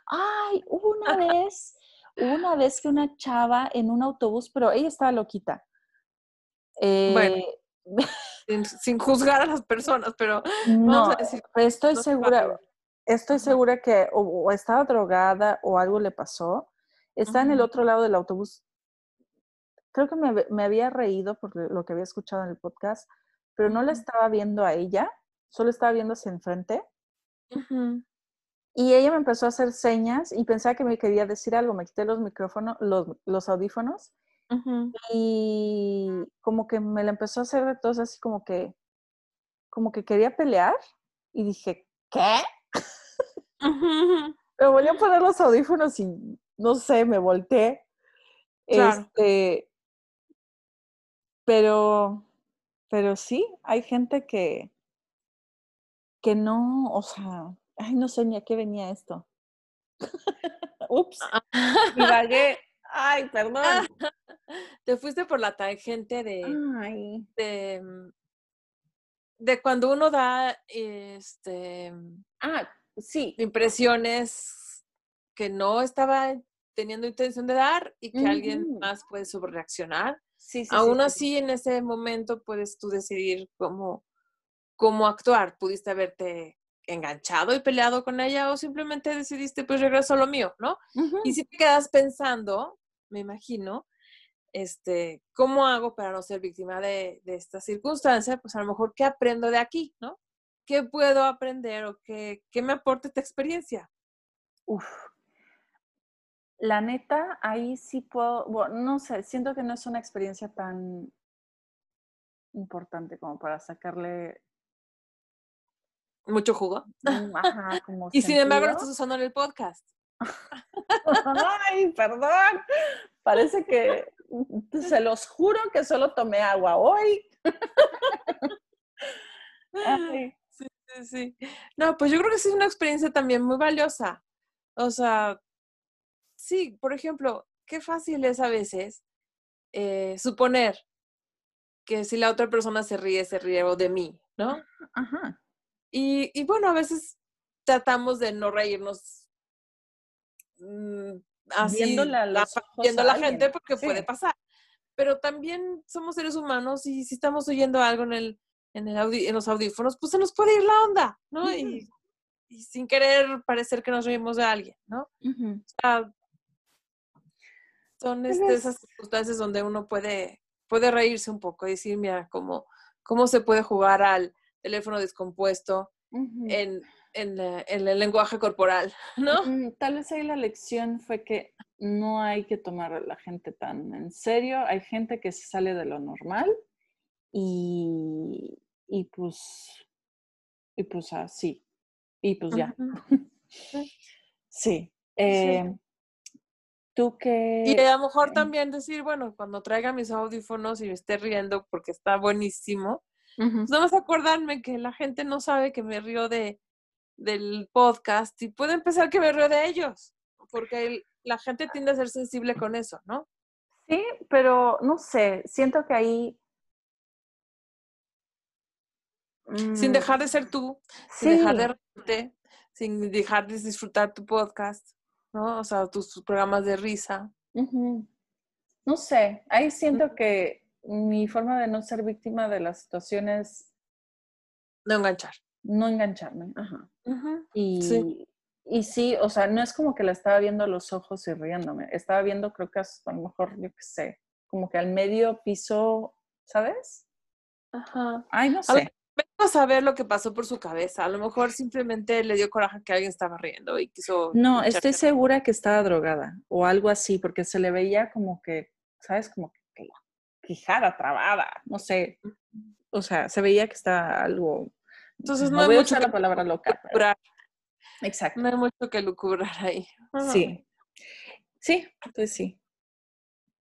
Ay, una vez, una vez que una chava en un autobús, pero ella estaba loquita. bueno, eh, sin, juzgar a las personas, pero no, estoy segura, estoy segura que o, estaba drogada o algo le pasó. Está en el otro lado del autobús. Creo que me, me, había reído por lo que había escuchado en el podcast, pero no la estaba viendo a ella, solo estaba viendo hacia enfrente. Y ella me empezó a hacer señas y pensaba que me quería decir algo. Me quité los micrófonos, los, los audífonos. Y como que me la empezó a hacer de todos así como que, como que quería pelear. Y dije, ¿qué? me volví a poner los audífonos y no sé, me volteé. Este, pero, pero sí, hay gente que, que no, o sea, ay, no sé ni a qué venía esto. Ups, divagué. Ay, perdón. Te fuiste por la tangente de, de, mm, de cuando uno da este ah, sí. impresiones que no estaba teniendo intención de dar y que alguien más puede sobrereaccionar. Sí, sí, Aún así, en ese momento puedes tú decidir cómo, cómo actuar. Pudiste haberte enganchado y peleado con ella o simplemente decidiste pues regreso a lo mío, ¿no? Y si te quedas pensando, me imagino, este, ¿cómo hago para no ser víctima de, esta circunstancia? Pues a lo mejor, ¿qué aprendo de aquí, no? ¿Qué puedo aprender o qué, qué me aporta esta experiencia? Uf. La neta, ahí sí puedo, bueno, no sé, siento que no es una experiencia tan importante como para sacarle mucho jugo. Mm, ajá, como y sin embargo lo estás usando en el podcast. Ay, perdón. Parece que se los juro que solo tomé agua hoy. Sí, sí, sí. No, pues yo creo que sí es una experiencia también muy valiosa. O sea, sí, por ejemplo, qué fácil es a veces eh, suponer que si la otra persona se ríe, se ríe de mí, ¿no? Ajá. Y, y bueno, a veces tratamos de no reírnos mm, así, viendo la gente porque puede pasar. Pero también somos seres humanos y si estamos oyendo algo en el, en, el en los audífonos, pues se nos puede ir la onda, ¿no? y, sin querer parecer que nos reímos de alguien, ¿no? o sea, son este, esas circunstancias donde uno puede, puede reírse un poco y decir, mira, cómo, cómo se puede jugar al teléfono descompuesto en, en, el lenguaje corporal, ¿no? Tal vez ahí la lección fue que no hay que tomar a la gente tan en serio. Hay gente que se sale de lo normal y, y pues, y pues así. Y pues ya. sí. Eh, Tú que... Y a lo mejor también decir, bueno, cuando traiga mis audífonos y me esté riendo porque está buenísimo, pues vamos a acordarme que la gente no sabe que me río de, del podcast y puede empezar que me río de ellos, porque la gente tiende a ser sensible con eso, ¿no? Sí, pero no sé, siento que ahí... Sin mm, dejar de ser tú, sin dejar de reírte, sin dejar de disfrutar tu podcast. ¿no? O sea, tus, programas de risa. No sé, ahí siento que mi forma de no ser víctima de las situaciones... No enganchar. No engancharme, ajá. y, sí. y sí, o sea, no es como que la estaba viendo a los ojos y riéndome. Estaba viendo, creo que a lo mejor, yo qué sé, como que al medio piso, ¿sabes? Ajá. Ay, no sé. Vamos a ver lo que pasó por su cabeza. A lo mejor simplemente le dio coraje que alguien estaba riendo y quiso. No, estoy segura que estaba drogada o algo así, porque se le veía como que, ¿sabes? Como la quijada trabada, no sé. O sea, se veía que estaba algo. Entonces no, hay mucho que la palabra loca. Exacto. No hay mucho que lucubrar ahí. Sí. Sí, pues sí.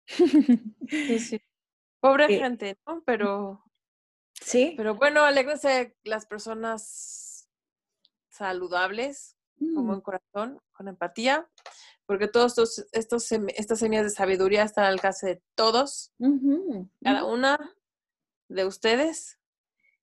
sí, sí. Pobre eh, gente, ¿no? Pero Sí. Pero bueno, alégrense las personas saludables, como mm. en corazón, con empatía, porque estos, estos estas semillas de sabiduría están al alcance de todos, cada una de ustedes.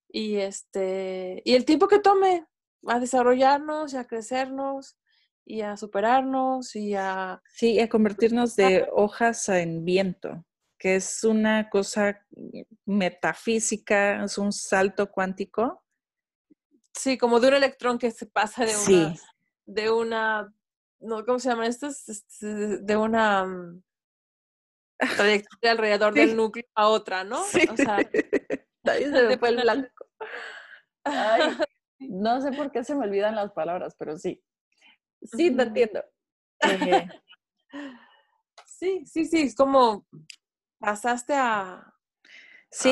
Y este, y el tiempo que tome a desarrollarnos y a crecernos y a superarnos y a... Sí, a convertirnos de hojas en viento que es una cosa metafísica, es un salto cuántico. Sí, como de un electrón que se pasa de una, de una, no, ¿cómo se llama esto? De una mm, trayectoria alrededor del núcleo a otra, ¿no? Sí. O sea, Ahí se me fue el blanco. no sé por qué se me olvidan las palabras, pero sí. Sí, te entiendo. Sí, sí, sí, es como pasaste a,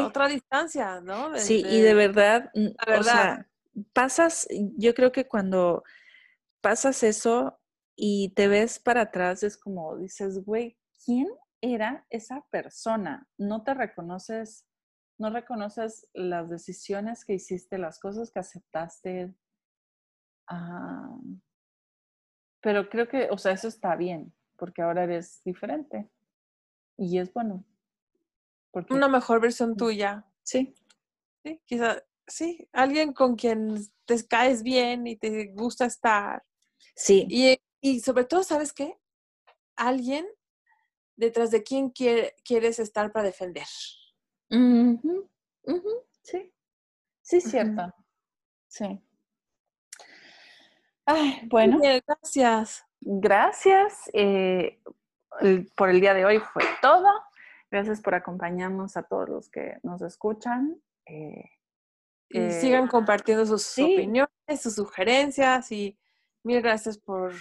otra distancia, ¿no? sí, y de verdad, o sea, pasas, yo creo que cuando pasas eso y te ves para atrás, es como dices, güey, ¿quién era esa persona? No te reconoces, no reconoces las decisiones que hiciste, las cosas que aceptaste. Ah, pero creo que, o sea, eso está bien, porque ahora eres diferente. Y es bueno. Una mejor versión tuya. Sí. Sí, quizá, sí, alguien con quien te caes bien y te gusta estar. Sí. Y, y sobre todo, ¿sabes qué? Alguien detrás de quien quieres estar para defender. Sí. Sí, cierto. Sí. Ay, bueno. gracias. Gracias. Eh, por el día de hoy fue todo. Gracias por acompañarnos a todos los que nos escuchan. Eh, y eh, sigan compartiendo sus opiniones, sus sugerencias y mil gracias por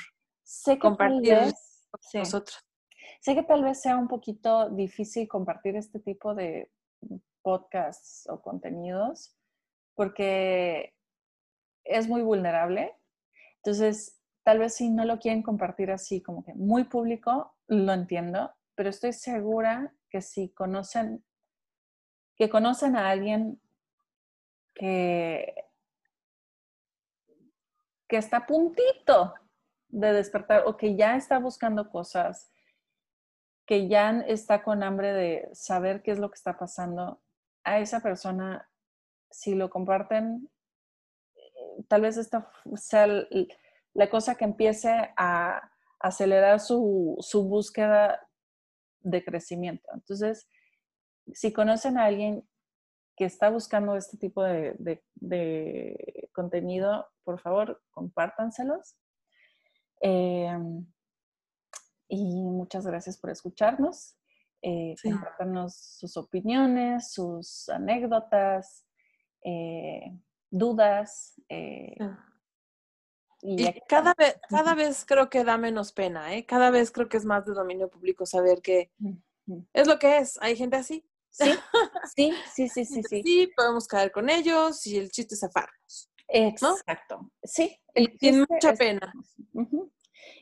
compartir con nosotros. Sé que tal vez sea un poquito difícil compartir este tipo de podcasts o contenidos porque es muy vulnerable. Entonces, tal vez si no lo quieren compartir así como que muy público, lo entiendo, pero estoy segura que si conocen, que conocen a alguien que, que está a puntito de despertar o que ya está buscando cosas, que ya está con hambre de saber qué es lo que está pasando, a esa persona, si lo comparten, tal vez esta sea la cosa que empiece a acelerar su, su búsqueda de crecimiento. Entonces, si conocen a alguien que está buscando este tipo de, contenido, por favor, compártanselos. Em, y muchas gracias por escucharnos. Eh, sus opiniones, sus anécdotas, eh, dudas. Eh, y, cada, vez, cada vez creo que da menos pena, ¿eh? Cada vez creo que es más de dominio público saber que es lo que es. Hay gente así. Sí, sí, sí, sí, sí, sí. Sí, podemos caer con ellos y el chiste es zafarnos. Exacto. Sí. El tiene mucha pena.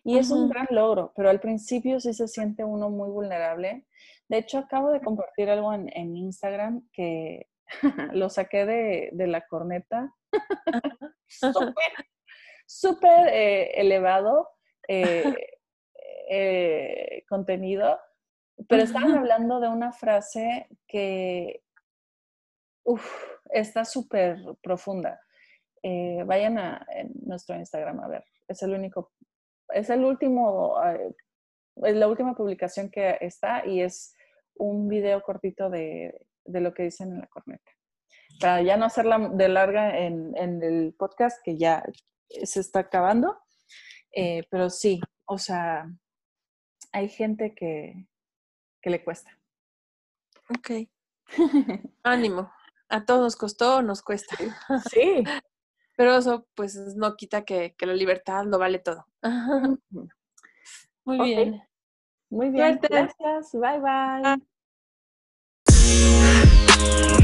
Y es un gran logro, pero al principio sí se siente uno muy vulnerable. De hecho, acabo de compartir algo en, Instagram que lo saqué de, la corneta. Súper, eh, elevado eh, eh, contenido pero estaban hablando de una frase que está súper profunda. Eh, vayan a nuestro Instagram a ver. Es el único, es el último, eh, es la última publicación que está y es un video cortito de, lo que dicen en la corneta. Para ya no hacerla de larga en, el podcast que ya se está acabando. Eh, pero sí, o sea, hay gente que, que le cuesta. Ok. Ánimo. A todos nos costó, nos cuesta. Sí pero eso pues no quita que, que la libertad lo vale todo. Muy bien. Muy bien. Gracias. Bye. bye.